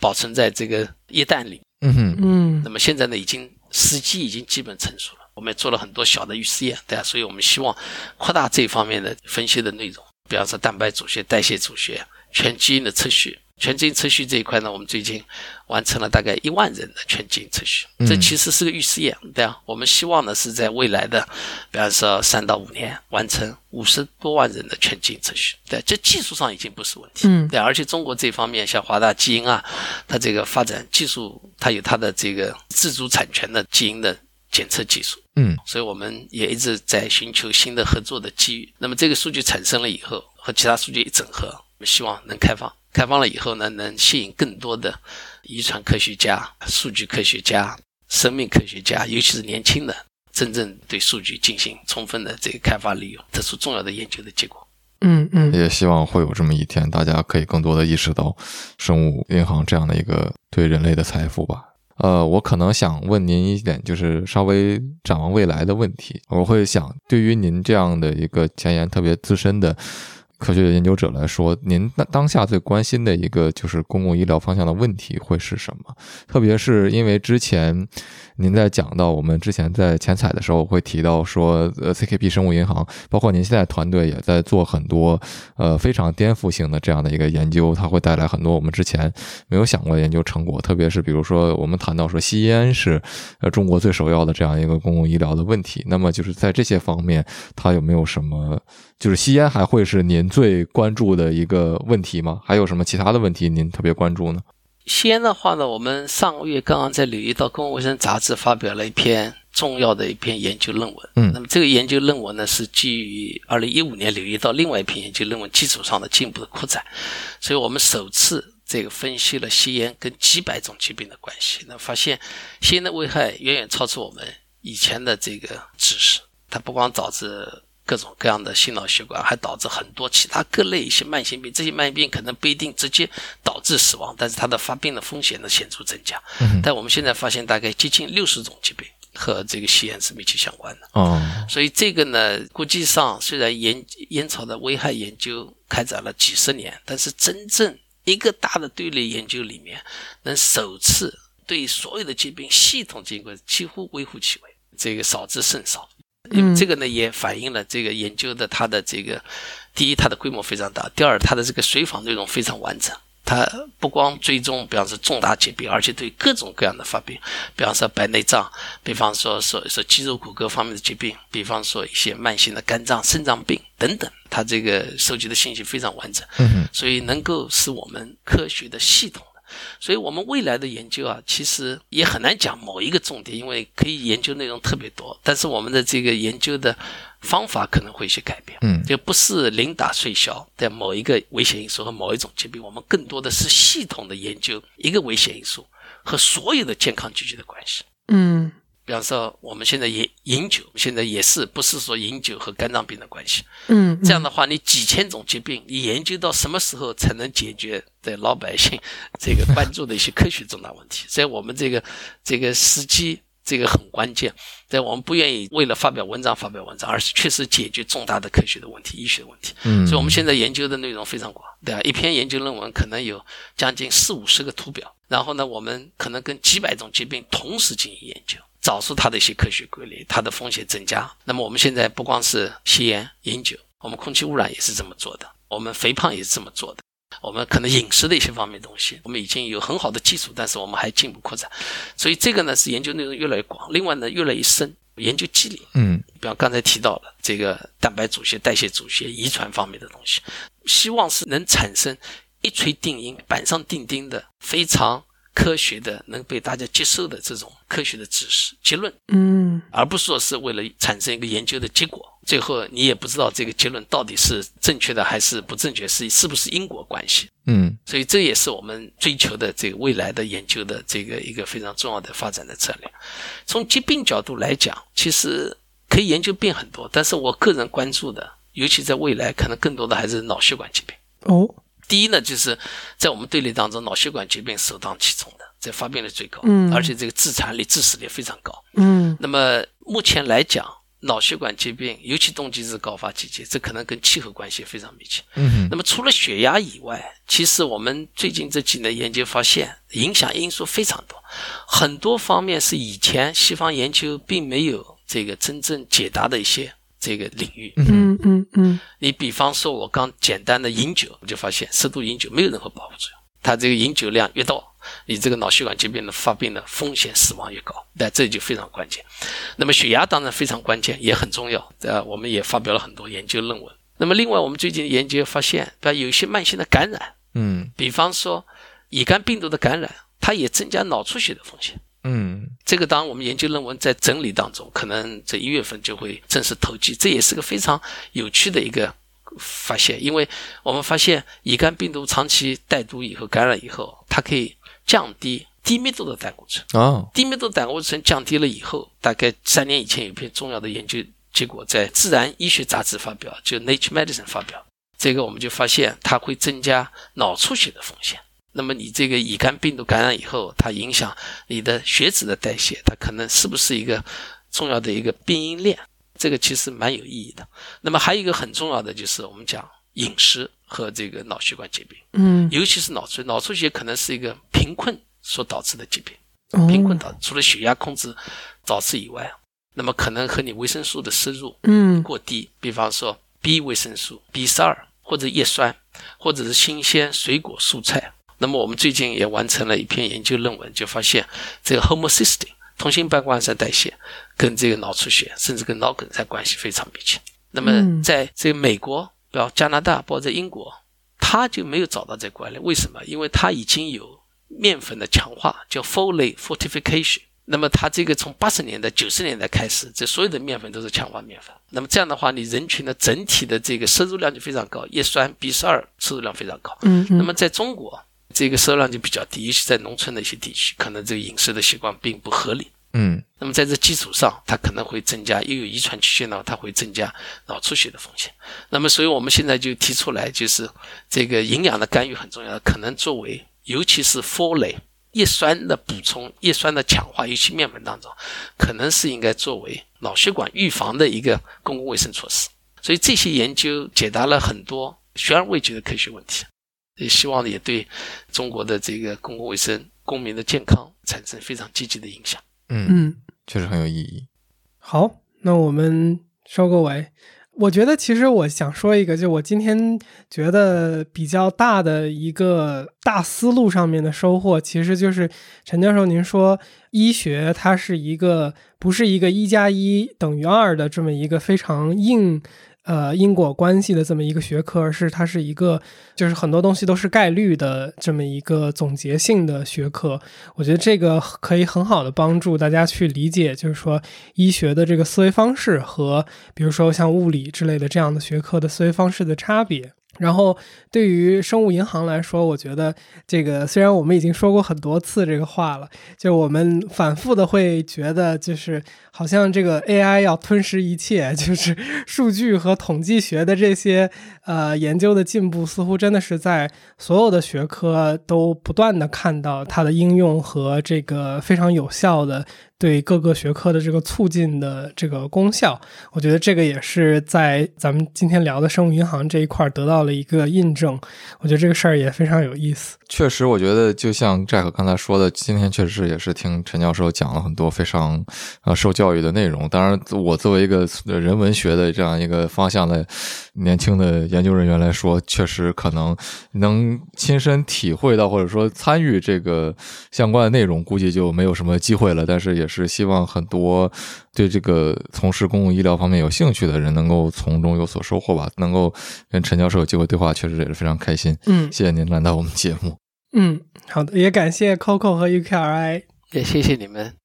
保存在这个液氮里。嗯哼，嗯那么现在呢，已经时机已经基本成熟了。我们也做了很多小的预试验，对啊，所以我们希望扩大这方面的分析的内容，比方说蛋白组学、代谢组学、全基因的测序。全基因测序这一块呢，我们最近完成了大概一万人的全基因测序，这其实是个预试验，对啊。我们希望呢是在未来的，比方说三到五年完成五十多万人的全基因测序，对，这技术上已经不是问题，嗯对，而且中国这方面像华大基因啊，它这个发展技术，它有它的这个自主产权的基因的检测技术，嗯所以我们也一直在寻求新的合作的机遇。那么这个数据产生了以后，和其他数据一整合，希望能开放。开放了以后呢，能吸引更多的遗传科学家、数据科学家、生命科学家，尤其是年轻的，真正对数据进行充分的这个开发利用，得出重要的研究的结果。嗯嗯，也希望会有这么一天，大家可以更多的意识到生物银行这样的一个对人类的财富吧。呃，我可能想问您一点，就是稍微展望未来的问题。我会想，对于您这样的一个前沿特别资深的。科学研究者来说，您当当下最关心的一个就是公共医疗方向的问题会是什么？特别是因为之前您在讲到我们之前在前采的时候会提到说，呃，CKP 生物银行，包括您现在团队也在做很多呃非常颠覆性的这样的一个研究，它会带来很多我们之前没有想过的研究成果。特别是比如说我们谈到说吸烟是呃中国最首要的这样一个公共医疗的问题，那么就是在这些方面，它有没有什么？就是吸烟还会是您最关注的一个问题吗？还有什么其他的问题您特别关注呢？吸烟的话呢，我们上个月刚刚在《柳叶刀公共卫生杂志》发表了一篇重要的一篇研究论文。嗯，那么这个研究论文呢，是基于二零一五年《柳叶刀》另外一篇研究论文基础上的进一步的扩展，所以我们首次这个分析了吸烟跟几百种疾病的关系。那发现吸烟的危害远远超出我们以前的这个知识，它不光导致。各种各样的心脑血管，还导致很多其他各类一些慢性病。这些慢性病可能不一定直接导致死亡，但是它的发病的风险呢显著增加。但我们现在发现，大概接近六十种疾病和这个吸烟是密切相关的。哦，所以这个呢，国际上虽然烟烟草的危害研究开展了几十年，但是真正一个大的队列研究里面，能首次对所有的疾病系统经过，几乎微乎其微，这个少之甚少。嗯，这个呢也反映了这个研究的它的这个，第一它的规模非常大，第二它的这个随访内容非常完整。它不光追踪，比方说重大疾病，而且对各种各样的发病，比方说白内障，比方说说说肌肉骨骼方面的疾病，比方说一些慢性的肝脏、肾脏病等等，它这个收集的信息非常完整，嗯所以能够使我们科学的系统。所以，我们未来的研究啊，其实也很难讲某一个重点，因为可以研究内容特别多。但是，我们的这个研究的方法可能会有些改变，嗯，就不是零打碎敲的某一个危险因素和某一种疾病，我们更多的是系统的研究一个危险因素和所有的健康聚集的关系。嗯。比方说，我们现在饮饮酒，现在也是不是说饮酒和肝脏病的关系？嗯，这样的话，你几千种疾病，你研究到什么时候才能解决对老百姓这个关注的一些科学重大问题？[laughs] 所以我们这个这个时机这个很关键。在我们不愿意为了发表文章发表文章，而是确实解决重大的科学的问题、医学的问题。嗯，所以我们现在研究的内容非常广，对吧？一篇研究论文可能有将近四五十个图表，然后呢，我们可能跟几百种疾病同时进行研究。找出它的一些科学规律，它的风险增加。那么我们现在不光是吸烟、饮酒，我们空气污染也是这么做的，我们肥胖也是这么做的，我们可能饮食的一些方面东西，我们已经有很好的基础，但是我们还进一步扩展。所以这个呢是研究内容越来越广，另外呢越来越深，研究机理。嗯，比方刚才提到了这个蛋白组学、代谢组学、遗传方面的东西，希望是能产生一锤定音、板上钉钉的非常。科学的能被大家接受的这种科学的知识结论，嗯，而不是说是为了产生一个研究的结果，最后你也不知道这个结论到底是正确的还是不正确，是是不是因果关系？嗯，所以这也是我们追求的这个未来的研究的这个一个非常重要的发展的策略。从疾病角度来讲，其实可以研究病很多，但是我个人关注的，尤其在未来，可能更多的还是脑血管疾病。哦。第一呢，就是在我们队列当中，脑血管疾病首当其冲的，这发病率最高，嗯，而且这个致残率、致死率非常高，嗯。那么目前来讲，脑血管疾病尤其冬季是高发季节，这可能跟气候关系非常密切。嗯。那么除了血压以外，其实我们最近这几年研究发现，影响因素非常多，很多方面是以前西方研究并没有这个真正解答的一些。这个领域，嗯嗯嗯，你比方说，我刚简单的饮酒，我就发现适度饮酒没有任何保护作用。它这个饮酒量越大，你这个脑血管疾病的发病的风险、死亡越高。那这就非常关键。那么血压当然非常关键，也很重要。呃，我们也发表了很多研究论文。那么另外，我们最近研究发现，呃，有一些慢性的感染，嗯，比方说乙肝病毒的感染，它也增加脑出血的风险。嗯，这个当我们研究论文在整理当中，可能这一月份就会正式投寄。这也是个非常有趣的一个发现，因为我们发现乙肝病毒长期带毒以后、感染以后，它可以降低低密度的胆固醇。啊，低密度胆固醇降低了以后，大概三年以前有一篇重要的研究结果在《自然医学杂志》发表，就《Nature Medicine》发表。这个我们就发现它会增加脑出血的风险。那么你这个乙肝病毒感染以后，它影响你的血脂的代谢，它可能是不是一个重要的一个病因链？这个其实蛮有意义的。那么还有一个很重要的就是我们讲饮食和这个脑血管疾病，嗯，尤其是脑出血，脑出血可能是一个贫困所导致的疾病。哦贫困导除了血压控制导致以外，那么可能和你维生素的摄入嗯过低，比方说 B 维生素、B 十二或者叶酸，或者是新鲜水果蔬菜。那么我们最近也完成了一篇研究论文，就发现这个 homocysteine 同性半胱氨酸代谢跟这个脑出血，甚至跟脑梗塞关系非常密切。那么嗯在这个美国，比如加拿大，包括在英国，他就没有找到这个关联。为什么？因为他已经有面粉的强化，叫 folate fortification。那么它这个从八十年代、九十年代开始，这所有的面粉都是强化面粉。那么这样的话，你人群的整体的这个摄入量就非常高，叶酸、B 十二摄入量非常高。嗯嗯那么在中国，这个摄入量就比较低，尤其在农村的一些地区，可能这个饮食的习惯并不合理。嗯那么在这基础上，它可能会增加，又有遗传曲线呢，它会增加脑出血的风险。那么，所以我们现在就提出来，就是这个营养的干预很重要，可能作为尤其是 folate 叶酸的补充、叶酸的强化，尤其面粉当中，可能是应该作为脑血管预防的一个公共卫生措施。所以这些研究解答了很多悬而未决的科学问题，也希望也对中国的这个公共卫生、公民的健康产生非常积极的影响。嗯，嗯，确实很有意义。好，那我们收个尾。我觉得其实我想说一个，就我今天觉得比较大的一个大思路上面的收获，其实就是陈教授您说医学它是一个不是一个一加一等于二的这么一个非常硬。呃，因果关系的这么一个学科，而是它是一个，就是很多东西都是概率的这么一个总结性的学科。我觉得这个可以很好的帮助大家去理解，就是说医学的这个思维方式和比如说像物理之类的这样的学科的思维方式的差别。然后对于生物银行来说，我觉得这个虽然我们已经说过很多次这个话了，就我们反复的会觉得，就是好像这个 AI 要吞噬一切，[laughs] 就是数据和统计学的这些呃研究的进步，似乎真的是在所有的学科都不断的看到它的应用和这个非常有效的对各个学科的这个促进的这个功效。我觉得这个也是在咱们今天聊的生物银行这一块得到了一个印证。我觉得这个事儿也非常有意思。确实，我觉得就像 Jack 刚才说的，今天确实也是听陈教授讲了很多非常呃受教育的内容。当然，我作为一个人文学的这样一个方向的年轻的研究人员来说，确实可能能亲身体会到或者说参与这个相关的内容，估计就没有什么机会了。但是也是希望很多对这个从事公共医疗方面有兴趣的人能够从中有所收获吧。能够跟陈教授有机会对话，确实也是非常开心。嗯谢谢您来到我们节目。嗯，好的，也感谢 Coco 和 UKRI。也谢谢你们。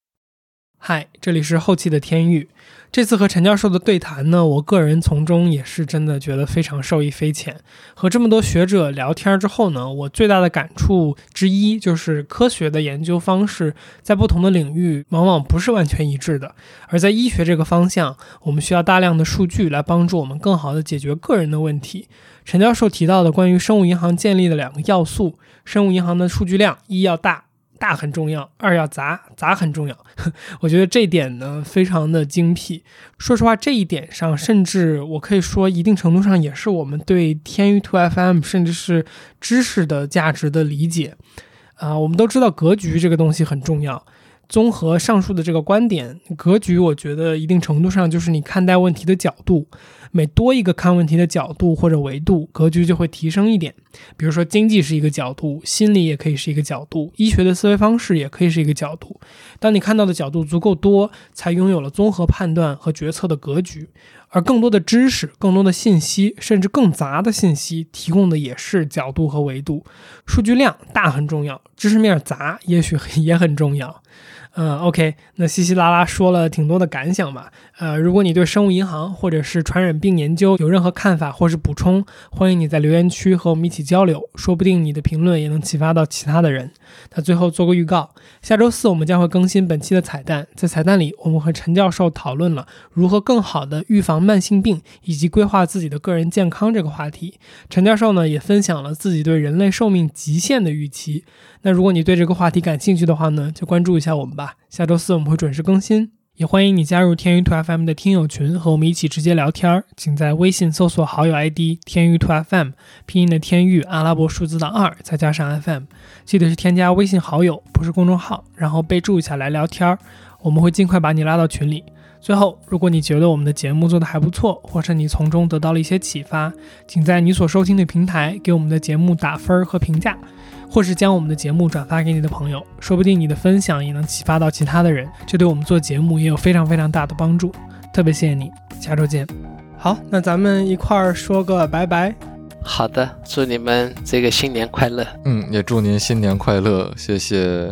嗨，这里是后期的天域。这次和陈教授的对谈呢，我个人从中也是真的觉得非常受益匪浅。和这么多学者聊天之后呢，我最大的感触之一就是，科学的研究方式在不同的领域往往不是完全一致的。而在医学这个方向，我们需要大量的数据来帮助我们更好的解决个人的问题。陈教授提到的关于生物银行建立的两个要素，生物银行的数据量一要大。大很重要，二要杂，杂很重要。[laughs] 我觉得这一点呢非常的精辟。说实话，这一点上，甚至我可以说，一定程度上也是我们对天娱 Two FM 甚至是知识的价值的理解。啊、我们都知道格局这个东西很重要。综合上述的这个观点，格局我觉得一定程度上就是你看待问题的角度，每多一个看问题的角度或者维度，格局就会提升一点。比如说经济是一个角度，心理也可以是一个角度，医学的思维方式也可以是一个角度。当你看到的角度足够多，才拥有了综合判断和决策的格局。而更多的知识、更多的信息，甚至更杂的信息，提供的也是角度和维度。数据量大很重要，知识面杂也许也很重要。嗯，OK，那稀稀拉拉说了挺多的感想吧。呃，如果你对生物银行或者是传染病研究有任何看法或是补充，欢迎你在留言区和我们一起交流，说不定你的评论也能启发到其他的人。那最后做个预告，下周四我们将会更新本期的彩蛋，在彩蛋里我们和陈教授讨论了如何更好的预防慢性病以及规划自己的个人健康这个话题。陈教授呢也分享了自己对人类寿命极限的预期。那如果你对这个话题感兴趣的话呢，就关注一下我们吧。下周四我们会准时更新，也欢迎你加入天娱兔 FM 的听友群，和我们一起直接聊天儿。请在微信搜索好友 ID 天娱兔 FM，拼音的天娱，阿拉伯数字的二，再加上 FM，记得是添加微信好友，不是公众号，然后备注一下来聊天儿，我们会尽快把你拉到群里。最后，如果你觉得我们的节目做得还不错，或是你从中得到了一些启发，请在你所收听的平台给我们的节目打分和评价。或是将我们的节目转发给你的朋友，说不定你的分享也能启发到其他的人，这对我们做节目也有非常非常大的帮助。特别谢谢你，下周见。好，那咱们一块儿说个拜拜。好的，祝你们这个新年快乐。嗯，也祝您新年快乐，谢谢。